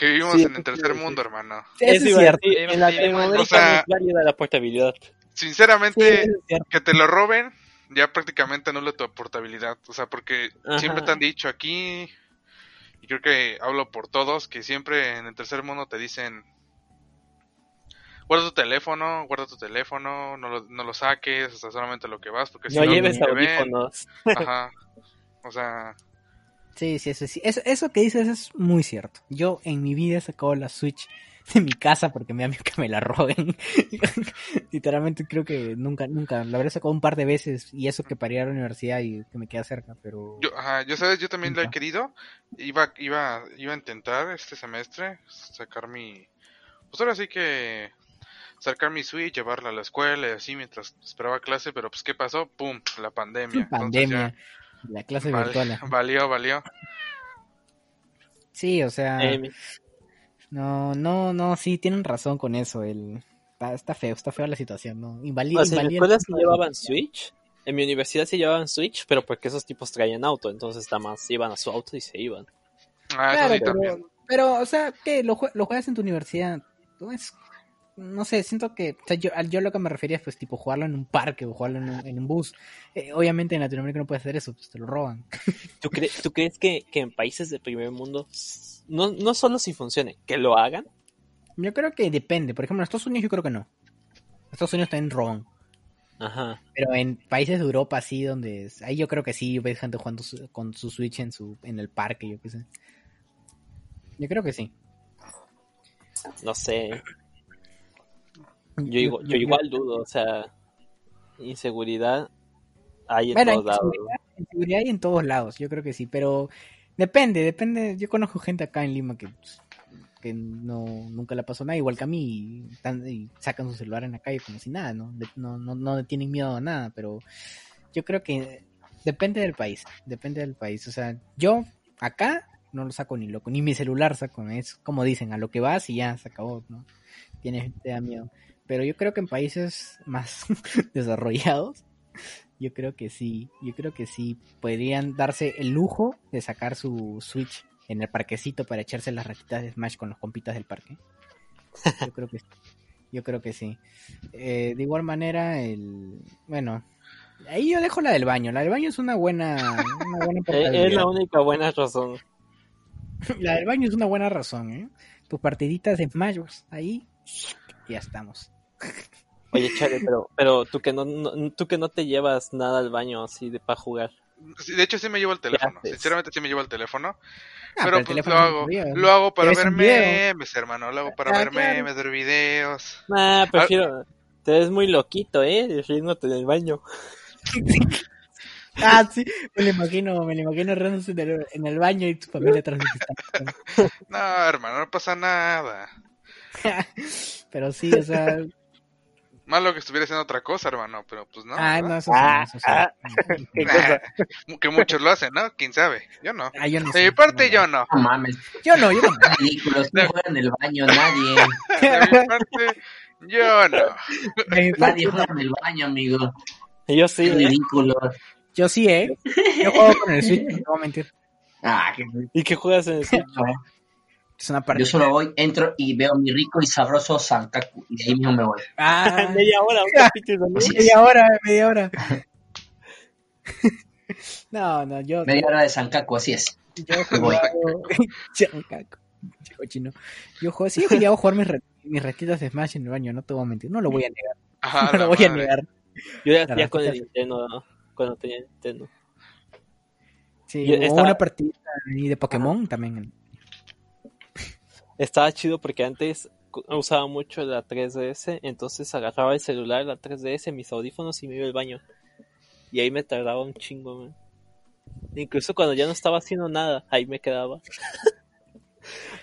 Speaker 5: Que vivimos
Speaker 3: Sí,
Speaker 5: en el tercer
Speaker 3: sí.
Speaker 5: mundo, hermano.
Speaker 1: Es
Speaker 3: a
Speaker 1: cierto.
Speaker 3: en Latinoamérica
Speaker 5: o sea-
Speaker 3: no es válida la portabilidad.
Speaker 5: Sinceramente,
Speaker 1: es
Speaker 5: que te lo roben ya prácticamente anula tu portabilidad. O sea, porque
Speaker 3: Ajá.
Speaker 5: siempre te han dicho aquí, y creo que hablo por todos, que siempre en el tercer mundo te dicen, guarda tu teléfono, guarda tu teléfono, no lo, no lo saques, o sea, solamente lo que vas, porque si
Speaker 3: No
Speaker 5: no,
Speaker 3: lleves audífonos.
Speaker 5: Ajá. O sea,
Speaker 1: Sí, sí, eso sí. Eso, eso que dices es muy cierto. Yo en mi vida he sacado la Switch de mi casa porque me da miedo que me la roben. Literalmente creo que nunca, nunca. La habré sacado un par de veces y eso que para ir a la universidad y que me queda cerca, pero...
Speaker 5: yo, ajá, yo sabes, yo también lo he querido. Iba, iba, iba a intentar este semestre sacar mi, pues ahora sí que sacar mi Switch, llevarla a la escuela y así mientras esperaba clase, pero pues qué pasó, pum, la pandemia.
Speaker 1: Pandemia. La clase
Speaker 5: val-
Speaker 1: virtual.
Speaker 5: valió, valió.
Speaker 1: Sí, o sea,
Speaker 3: Eh,
Speaker 1: no, no, no, sí, tienen razón con eso. El, está, está feo, está fea la situación, ¿no? Invali-
Speaker 3: o sea, en
Speaker 1: invalida
Speaker 3: escuela
Speaker 1: de
Speaker 3: llevaban. Switch. En mi universidad sí llevaban Switch, pero porque esos tipos traían auto, entonces nada más iban a su auto y se iban.
Speaker 5: Ah,
Speaker 1: Claro,
Speaker 5: sí también.
Speaker 1: pero, pero, o sea, ¿qué? ¿Lo, jue- lo juegas en tu universidad? No es- no sé, siento que, o sea, yo, yo lo que me refería es pues tipo jugarlo en un parque o jugarlo en un, en un bus. Eh, obviamente en Latinoamérica no puedes hacer eso, pues te lo roban.
Speaker 3: ¿Tú, cre- tú crees que, que en países del primer mundo, no, no solo si funcione, que lo hagan?
Speaker 1: Yo creo que depende. Por ejemplo, en Estados Unidos yo creo que no. En Estados Unidos también roban.
Speaker 3: Ajá.
Speaker 1: Pero en países de Europa así donde es- ahí yo creo que sí ves gente jugando su- con su Switch en su en el parque, yo qué sé. Yo creo que sí.
Speaker 3: No sé. Yo, igual- yo igual dudo, o sea, inseguridad hay en
Speaker 1: Bueno,
Speaker 3: todos lados.
Speaker 1: seguridad, en seguridad hay en todos lados, yo creo que sí, pero depende, depende. Yo conozco gente acá en Lima que, pues, que no nunca le pasó nada, igual que a mí, y, tan- y sacan su celular en la calle como si nada, ¿no? De- No, no, no tienen miedo a nada, pero yo creo que depende del país, depende del país. O sea, yo acá no lo saco ni loco, ni mi celular saco, es como dicen, a lo que vas y ya se acabó, ¿no? Tienes, te da miedo. Pero yo creo que en países más desarrollados, yo creo que sí, yo creo que sí podrían darse el lujo de sacar su Switch en el parquecito para echarse las ratitas de Smash con los compitas del parque. Yo creo que sí. Yo creo que sí. Eh, de igual manera, el bueno, ahí yo dejo la del baño. La del baño es una buena, una buena.
Speaker 3: Es la única buena razón.
Speaker 1: La del baño es una buena razón, ¿eh? Tus partiditas de Smash ahí ya estamos.
Speaker 3: Oye, Chale, pero, pero tú que no, no- tú que no te llevas nada al baño así de para jugar.
Speaker 5: De hecho, sí me llevo el teléfono. Sinceramente, sí me llevo el teléfono.
Speaker 1: Ah,
Speaker 5: pero
Speaker 1: el
Speaker 5: pues
Speaker 1: teléfono
Speaker 5: lo hago. Lo hago para ver memes, hermano. Lo hago para
Speaker 1: Ah,
Speaker 5: ver
Speaker 1: claro.
Speaker 5: memes, ver videos.
Speaker 3: Nah, prefiero. Te ves muy loquito, ¿eh? Riéndote en el baño.
Speaker 1: Ah, sí, me lo imagino, me lo imagino riéndose en el, en el baño y tu familia atrás
Speaker 5: No, hermano, no pasa nada.
Speaker 1: Pero sí, o sea,
Speaker 5: Malo que estuviera haciendo otra cosa, hermano, pero pues no.
Speaker 1: ah, no, eso sí,
Speaker 3: Ah,
Speaker 1: sí.
Speaker 3: ah.
Speaker 5: Que muchos lo hacen, ¿no? ¿Quién sabe? Yo no.
Speaker 1: Ah, yo no
Speaker 5: De
Speaker 1: sé,
Speaker 5: mi parte,
Speaker 1: no,
Speaker 5: yo no.
Speaker 4: No mames,
Speaker 1: Yo no, yo no.
Speaker 4: ridículos, no juega en el baño nadie.
Speaker 5: De mi parte, yo no.
Speaker 4: Nadie juega en el baño, amigo.
Speaker 3: Yo sí,
Speaker 4: Qué
Speaker 3: ¿eh?
Speaker 4: ridículo.
Speaker 1: Yo sí, ¿eh? Yo juego con el Switch, no te voy a mentir.
Speaker 4: Ah, qué
Speaker 3: ¿Y qué juegas en el Switch?
Speaker 1: Es una
Speaker 4: Yo solo voy, entro y veo mi rico y sabroso Sankaku y de ahí mismo me voy.
Speaker 1: Ah,
Speaker 3: Media hora, un capítulo, ¿no?
Speaker 4: Así es.
Speaker 1: media hora, media hora. No, no, yo,
Speaker 4: Media hora de Sankaku, así es.
Speaker 1: yo jugado... Chancaco, chico chino. Yo juego, sí a jugar mis, re- mis retitas de Smash en el baño, no te voy a mentir, no lo voy a negar,
Speaker 5: Ajá,
Speaker 1: no lo voy a negar.
Speaker 3: Yo ya hacía con el. Nintendo, ¿no? Cuando tenía Nintendo.
Speaker 1: Sí,
Speaker 3: Yo
Speaker 1: o
Speaker 3: estaba-
Speaker 1: una partida de Pokémon también.
Speaker 3: Estaba chido porque antes usaba mucho la 3DS, entonces agarraba el celular, la 3DS, mis audífonos y me iba al baño. Y ahí me tardaba un chingo, man. Incluso cuando ya no estaba haciendo nada, ahí me quedaba.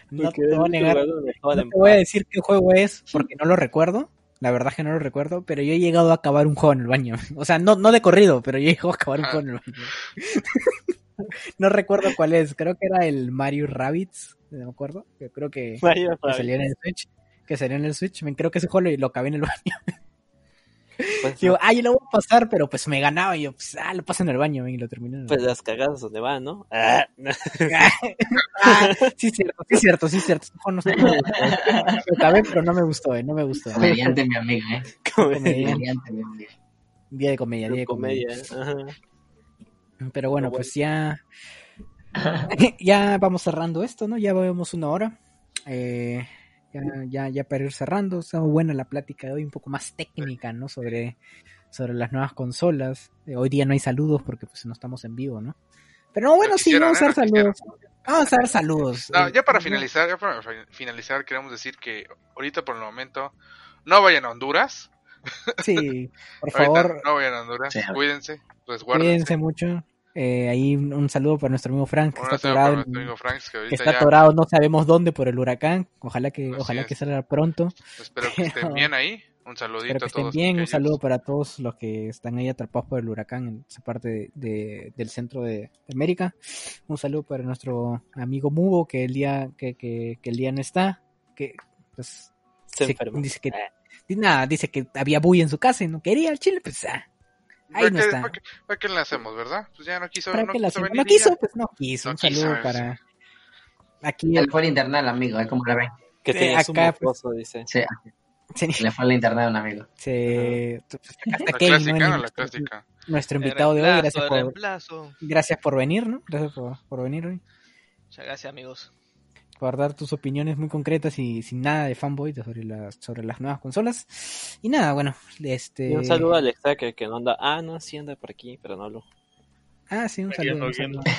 Speaker 1: No
Speaker 3: Porque
Speaker 1: te voy a negar, no te voy a decir qué juego es porque no lo recuerdo. La verdad es que no lo recuerdo, pero yo he llegado a acabar un juego en el baño. O sea, no, no de corrido, pero yo he llegado a acabar un juego en el baño. no recuerdo cuál es, creo que era el Mario Rabbids, no me acuerdo. Yo creo que,
Speaker 3: Mario
Speaker 1: que
Speaker 3: Rabbids.
Speaker 1: salió en el Switch. Que salió en el Switch. Me creo que ese juego lo, lo acabé en el baño.
Speaker 3: Pues,
Speaker 1: Digo, ah, yo lo voy a pasar, pero pues me ganaba y yo, pues, ah, lo paso en el baño y lo terminé.
Speaker 3: pues las cagadas donde van, ¿no? Ah,
Speaker 1: Ah, sí, cierto, sí, cierto, sí, cierto. Este juego no sé, no me gustó. Lo acabé, pero no me gustó, eh, no me gustó.
Speaker 4: Comediante, mi amigo, ¿eh?
Speaker 1: Comedia.
Speaker 4: Comediante, mi amigo.
Speaker 1: Día de comedia, día de comedia.
Speaker 3: comedia. Ajá.
Speaker 1: Pero bueno,
Speaker 3: Pero
Speaker 1: pues ya. ya vamos cerrando esto, ¿no? Ya vemos una hora. Eh, ya, ya, ya para ir cerrando. Está buena la plática de hoy, un poco más técnica, ¿no? Sobre, sobre las nuevas consolas. Eh, hoy día no hay saludos porque pues no estamos en vivo, ¿no? Pero no, bueno,
Speaker 5: No
Speaker 1: sí, vamos a
Speaker 5: ¿eh?
Speaker 1: dar
Speaker 5: No quisieron.
Speaker 1: saludos. Vamos a dar saludos.
Speaker 5: No,
Speaker 1: Eh,
Speaker 5: ya para finalizar, ya para fi- finalizar, queremos decir que ahorita por el momento no vayan a Honduras.
Speaker 1: Sí, por favor,
Speaker 5: no vayan a Honduras.
Speaker 4: Sí.
Speaker 5: Cuídense, pues
Speaker 1: cuídense mucho. Eh, ahí un, un saludo para nuestro amigo Frank, que
Speaker 5: Un
Speaker 1: está
Speaker 5: saludo para
Speaker 1: atorado,
Speaker 5: nuestro amigo Franks, que
Speaker 1: está
Speaker 5: ya
Speaker 1: atorado no sabemos dónde por el huracán. Ojalá que,
Speaker 5: Así
Speaker 1: ojalá
Speaker 5: es.
Speaker 1: que salga pronto.
Speaker 5: espero que estén bien ahí. Un saludito
Speaker 1: Espero que
Speaker 5: a
Speaker 1: estén
Speaker 5: todos.
Speaker 1: bien. Un saludo para todos los que están ahí atrapados por el huracán en esa parte de- de- del centro de, de América. Un saludo para nuestro amigo Mubo, que el día, que, que, que el día no está. Que pues
Speaker 7: Se
Speaker 1: se- dice que nada, dice que había bulla en su casa y no quería el chile, pues ah, ahí
Speaker 5: ¿Para
Speaker 1: no está.
Speaker 5: para qué- para qué le hacemos, verdad? Pues ya no quiso,
Speaker 1: ¿Para
Speaker 5: no
Speaker 1: qué la
Speaker 5: quiso
Speaker 1: hacemos?
Speaker 5: venir
Speaker 1: No quiso, pues no quiso.
Speaker 5: No
Speaker 1: Un saludo
Speaker 5: quiso,
Speaker 1: para aquí
Speaker 4: Le
Speaker 1: el,
Speaker 4: fue el internet al amigo, es como la ven.
Speaker 7: Que
Speaker 1: Sí,
Speaker 7: tenía
Speaker 1: acá, pues,
Speaker 7: mocoso, dice.
Speaker 4: Sí,
Speaker 1: se,
Speaker 4: le fue el internet a un amigo.
Speaker 1: se- pues, está
Speaker 5: La clásica,
Speaker 1: ¿no?
Speaker 5: La
Speaker 1: nuestro,
Speaker 5: clásica.
Speaker 1: nuestro invitado de hoy. Gracias por,
Speaker 2: reemplazo.
Speaker 1: gracias por venir, ¿no? Gracias por, por venir hoy.
Speaker 2: Muchas gracias, amigos.
Speaker 1: Por dar tus opiniones muy concretas y sin nada de fanboy sobre las sobre las nuevas consolas. Y nada, bueno, este
Speaker 7: Y un saludo a Alex Tracker que no anda. Ah, no, sí anda por aquí, pero no hablo.
Speaker 1: Ah, sí, un saludo. Un saludo.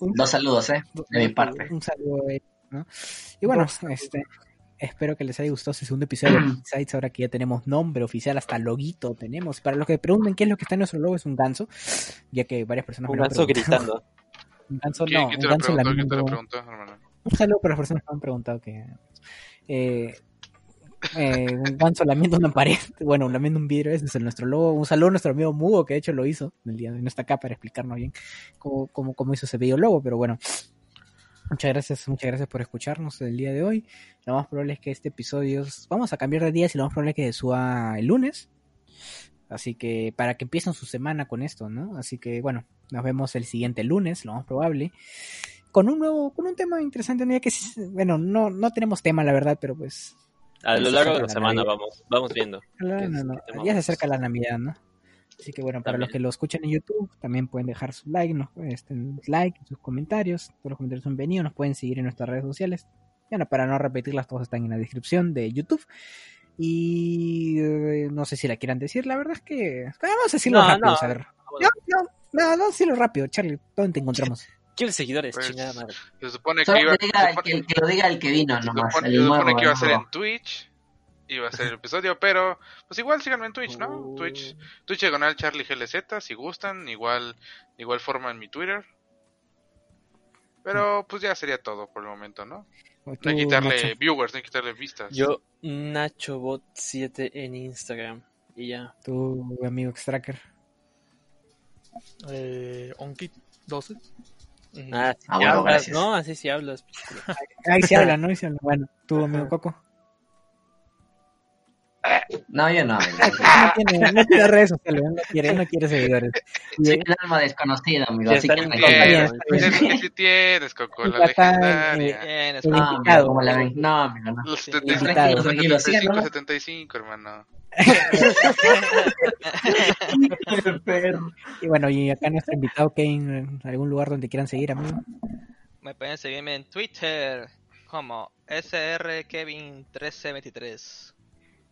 Speaker 1: Un
Speaker 4: Dos saludos, ¿eh? De mi parte.
Speaker 1: Un saludo a ellos, ¿no? Y bueno, este espero que les haya gustado este segundo episodio de Sites ahora que ya tenemos nombre oficial, hasta loguito tenemos. Para los que pregunten qué es lo que está en nuestro logo, es un ganso, ya que varias personas
Speaker 7: Un
Speaker 1: me lo han
Speaker 7: ganso gritando.
Speaker 1: Un ganso,
Speaker 5: ¿Quién,
Speaker 1: no,
Speaker 5: quién
Speaker 1: un
Speaker 5: te
Speaker 1: ganso. Un saludo para las personas que me han preguntado que. Eh, eh, un ganso lamiendo una pared, bueno, lamiendo un vidrio, ese es el nuestro logo. Un saludo a nuestro amigo Mugo, que de hecho lo hizo el día de no está acá para explicarnos bien cómo, cómo, cómo hizo ese bello logo, pero bueno. Muchas gracias, muchas gracias por escucharnos el día de hoy. Lo más probable es que este episodio vamos a cambiar de días y lo más probable es que se suba el lunes. Así que para que empiecen su semana con esto, ¿no? Así que bueno, nos vemos el siguiente lunes, lo más probable con un nuevo, con un tema interesante, ¿no? que bueno, no, no tenemos tema la verdad, pero pues
Speaker 7: A lo largo de la
Speaker 1: la
Speaker 7: semana
Speaker 1: Navidad.
Speaker 7: vamos, vamos viendo. ¿Qué
Speaker 1: no, no, ya se acerca la Navidad, ¿no? Así que bueno, para los que lo escuchan en YouTube, también pueden dejar su like, nos, este, like, sus comentarios, todos los comentarios son bienvenidos, nos pueden seguir en nuestras redes sociales. Bueno, para no repetirlas, todas están en la descripción de YouTube. Y eh, no sé si la quieran decir, la verdad es que vamos a decirlo
Speaker 7: No,
Speaker 1: rápido,
Speaker 7: no.
Speaker 1: a ver. No, no, no, no, decirlo rápido, Charlie, ¿dónde te encontramos?
Speaker 7: Quiero seguidores,
Speaker 5: Pues,
Speaker 7: chingada madre.
Speaker 5: Se supone que iba,
Speaker 4: diga
Speaker 5: supone-
Speaker 4: que, que lo diga el que vino
Speaker 5: se
Speaker 4: nomás.
Speaker 5: supone, se supone que iba a ser en Twitch. Iba a ser el episodio, pero pues igual síganme en Twitch, ¿no?
Speaker 7: Uh.
Speaker 5: Twitch, Twitch diagonal Charlie GLZ, si gustan, igual, de igual forma en mi Twitter. Pero pues ya sería todo por el momento, ¿no? Hay que quitarle
Speaker 1: Nacho.
Speaker 5: viewers, no hay que quitarle vistas.
Speaker 7: Yo, NachoBot7 en Instagram. Y ya.
Speaker 1: tu amigo Extracker.
Speaker 6: Eh, Onkit 12.
Speaker 7: Ah, sí
Speaker 4: Ah, bueno,
Speaker 7: hablas,
Speaker 4: gracias.
Speaker 7: No, así sí hablas.
Speaker 1: Ahí se habla, ¿no? Ahí se habla. Bueno, tu amigo Coco.
Speaker 4: No, yo no.
Speaker 1: No tiene, no tiene redes sociales, no quiere, no quiere seguidores.
Speaker 4: Soy un alma desconocida, amigo. Así que
Speaker 5: Tienes, tienes, que sí tienes, Coco, la legendaria.
Speaker 2: Bien,
Speaker 1: el
Speaker 4: No, como la ven. No, amigo, no.
Speaker 5: Los
Speaker 2: Sí,
Speaker 5: 75,
Speaker 1: invitado.
Speaker 4: Tranquilo,
Speaker 5: 75,
Speaker 4: síganlo.
Speaker 5: 75, hermano.
Speaker 1: y bueno, y acá nuestro invitado Kevin, en algún lugar donde quieran seguir, amigo.
Speaker 2: Me pueden seguirme en Twitter como srkevin1323.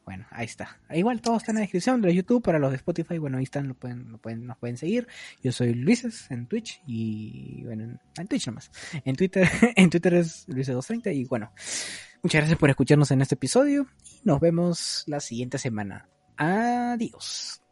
Speaker 1: Bueno, ahí está. Igual todo está en la descripción de YouTube para los de Spotify. Bueno, ahí están, lo pueden, lo pueden, nos pueden seguir. Yo soy Luises en Twitch y bueno, en, Twitch nomás. En Twitter, en Twitter es Luises230 y bueno, muchas gracias por escucharnos en este episodio y nos vemos la siguiente semana. Adiós.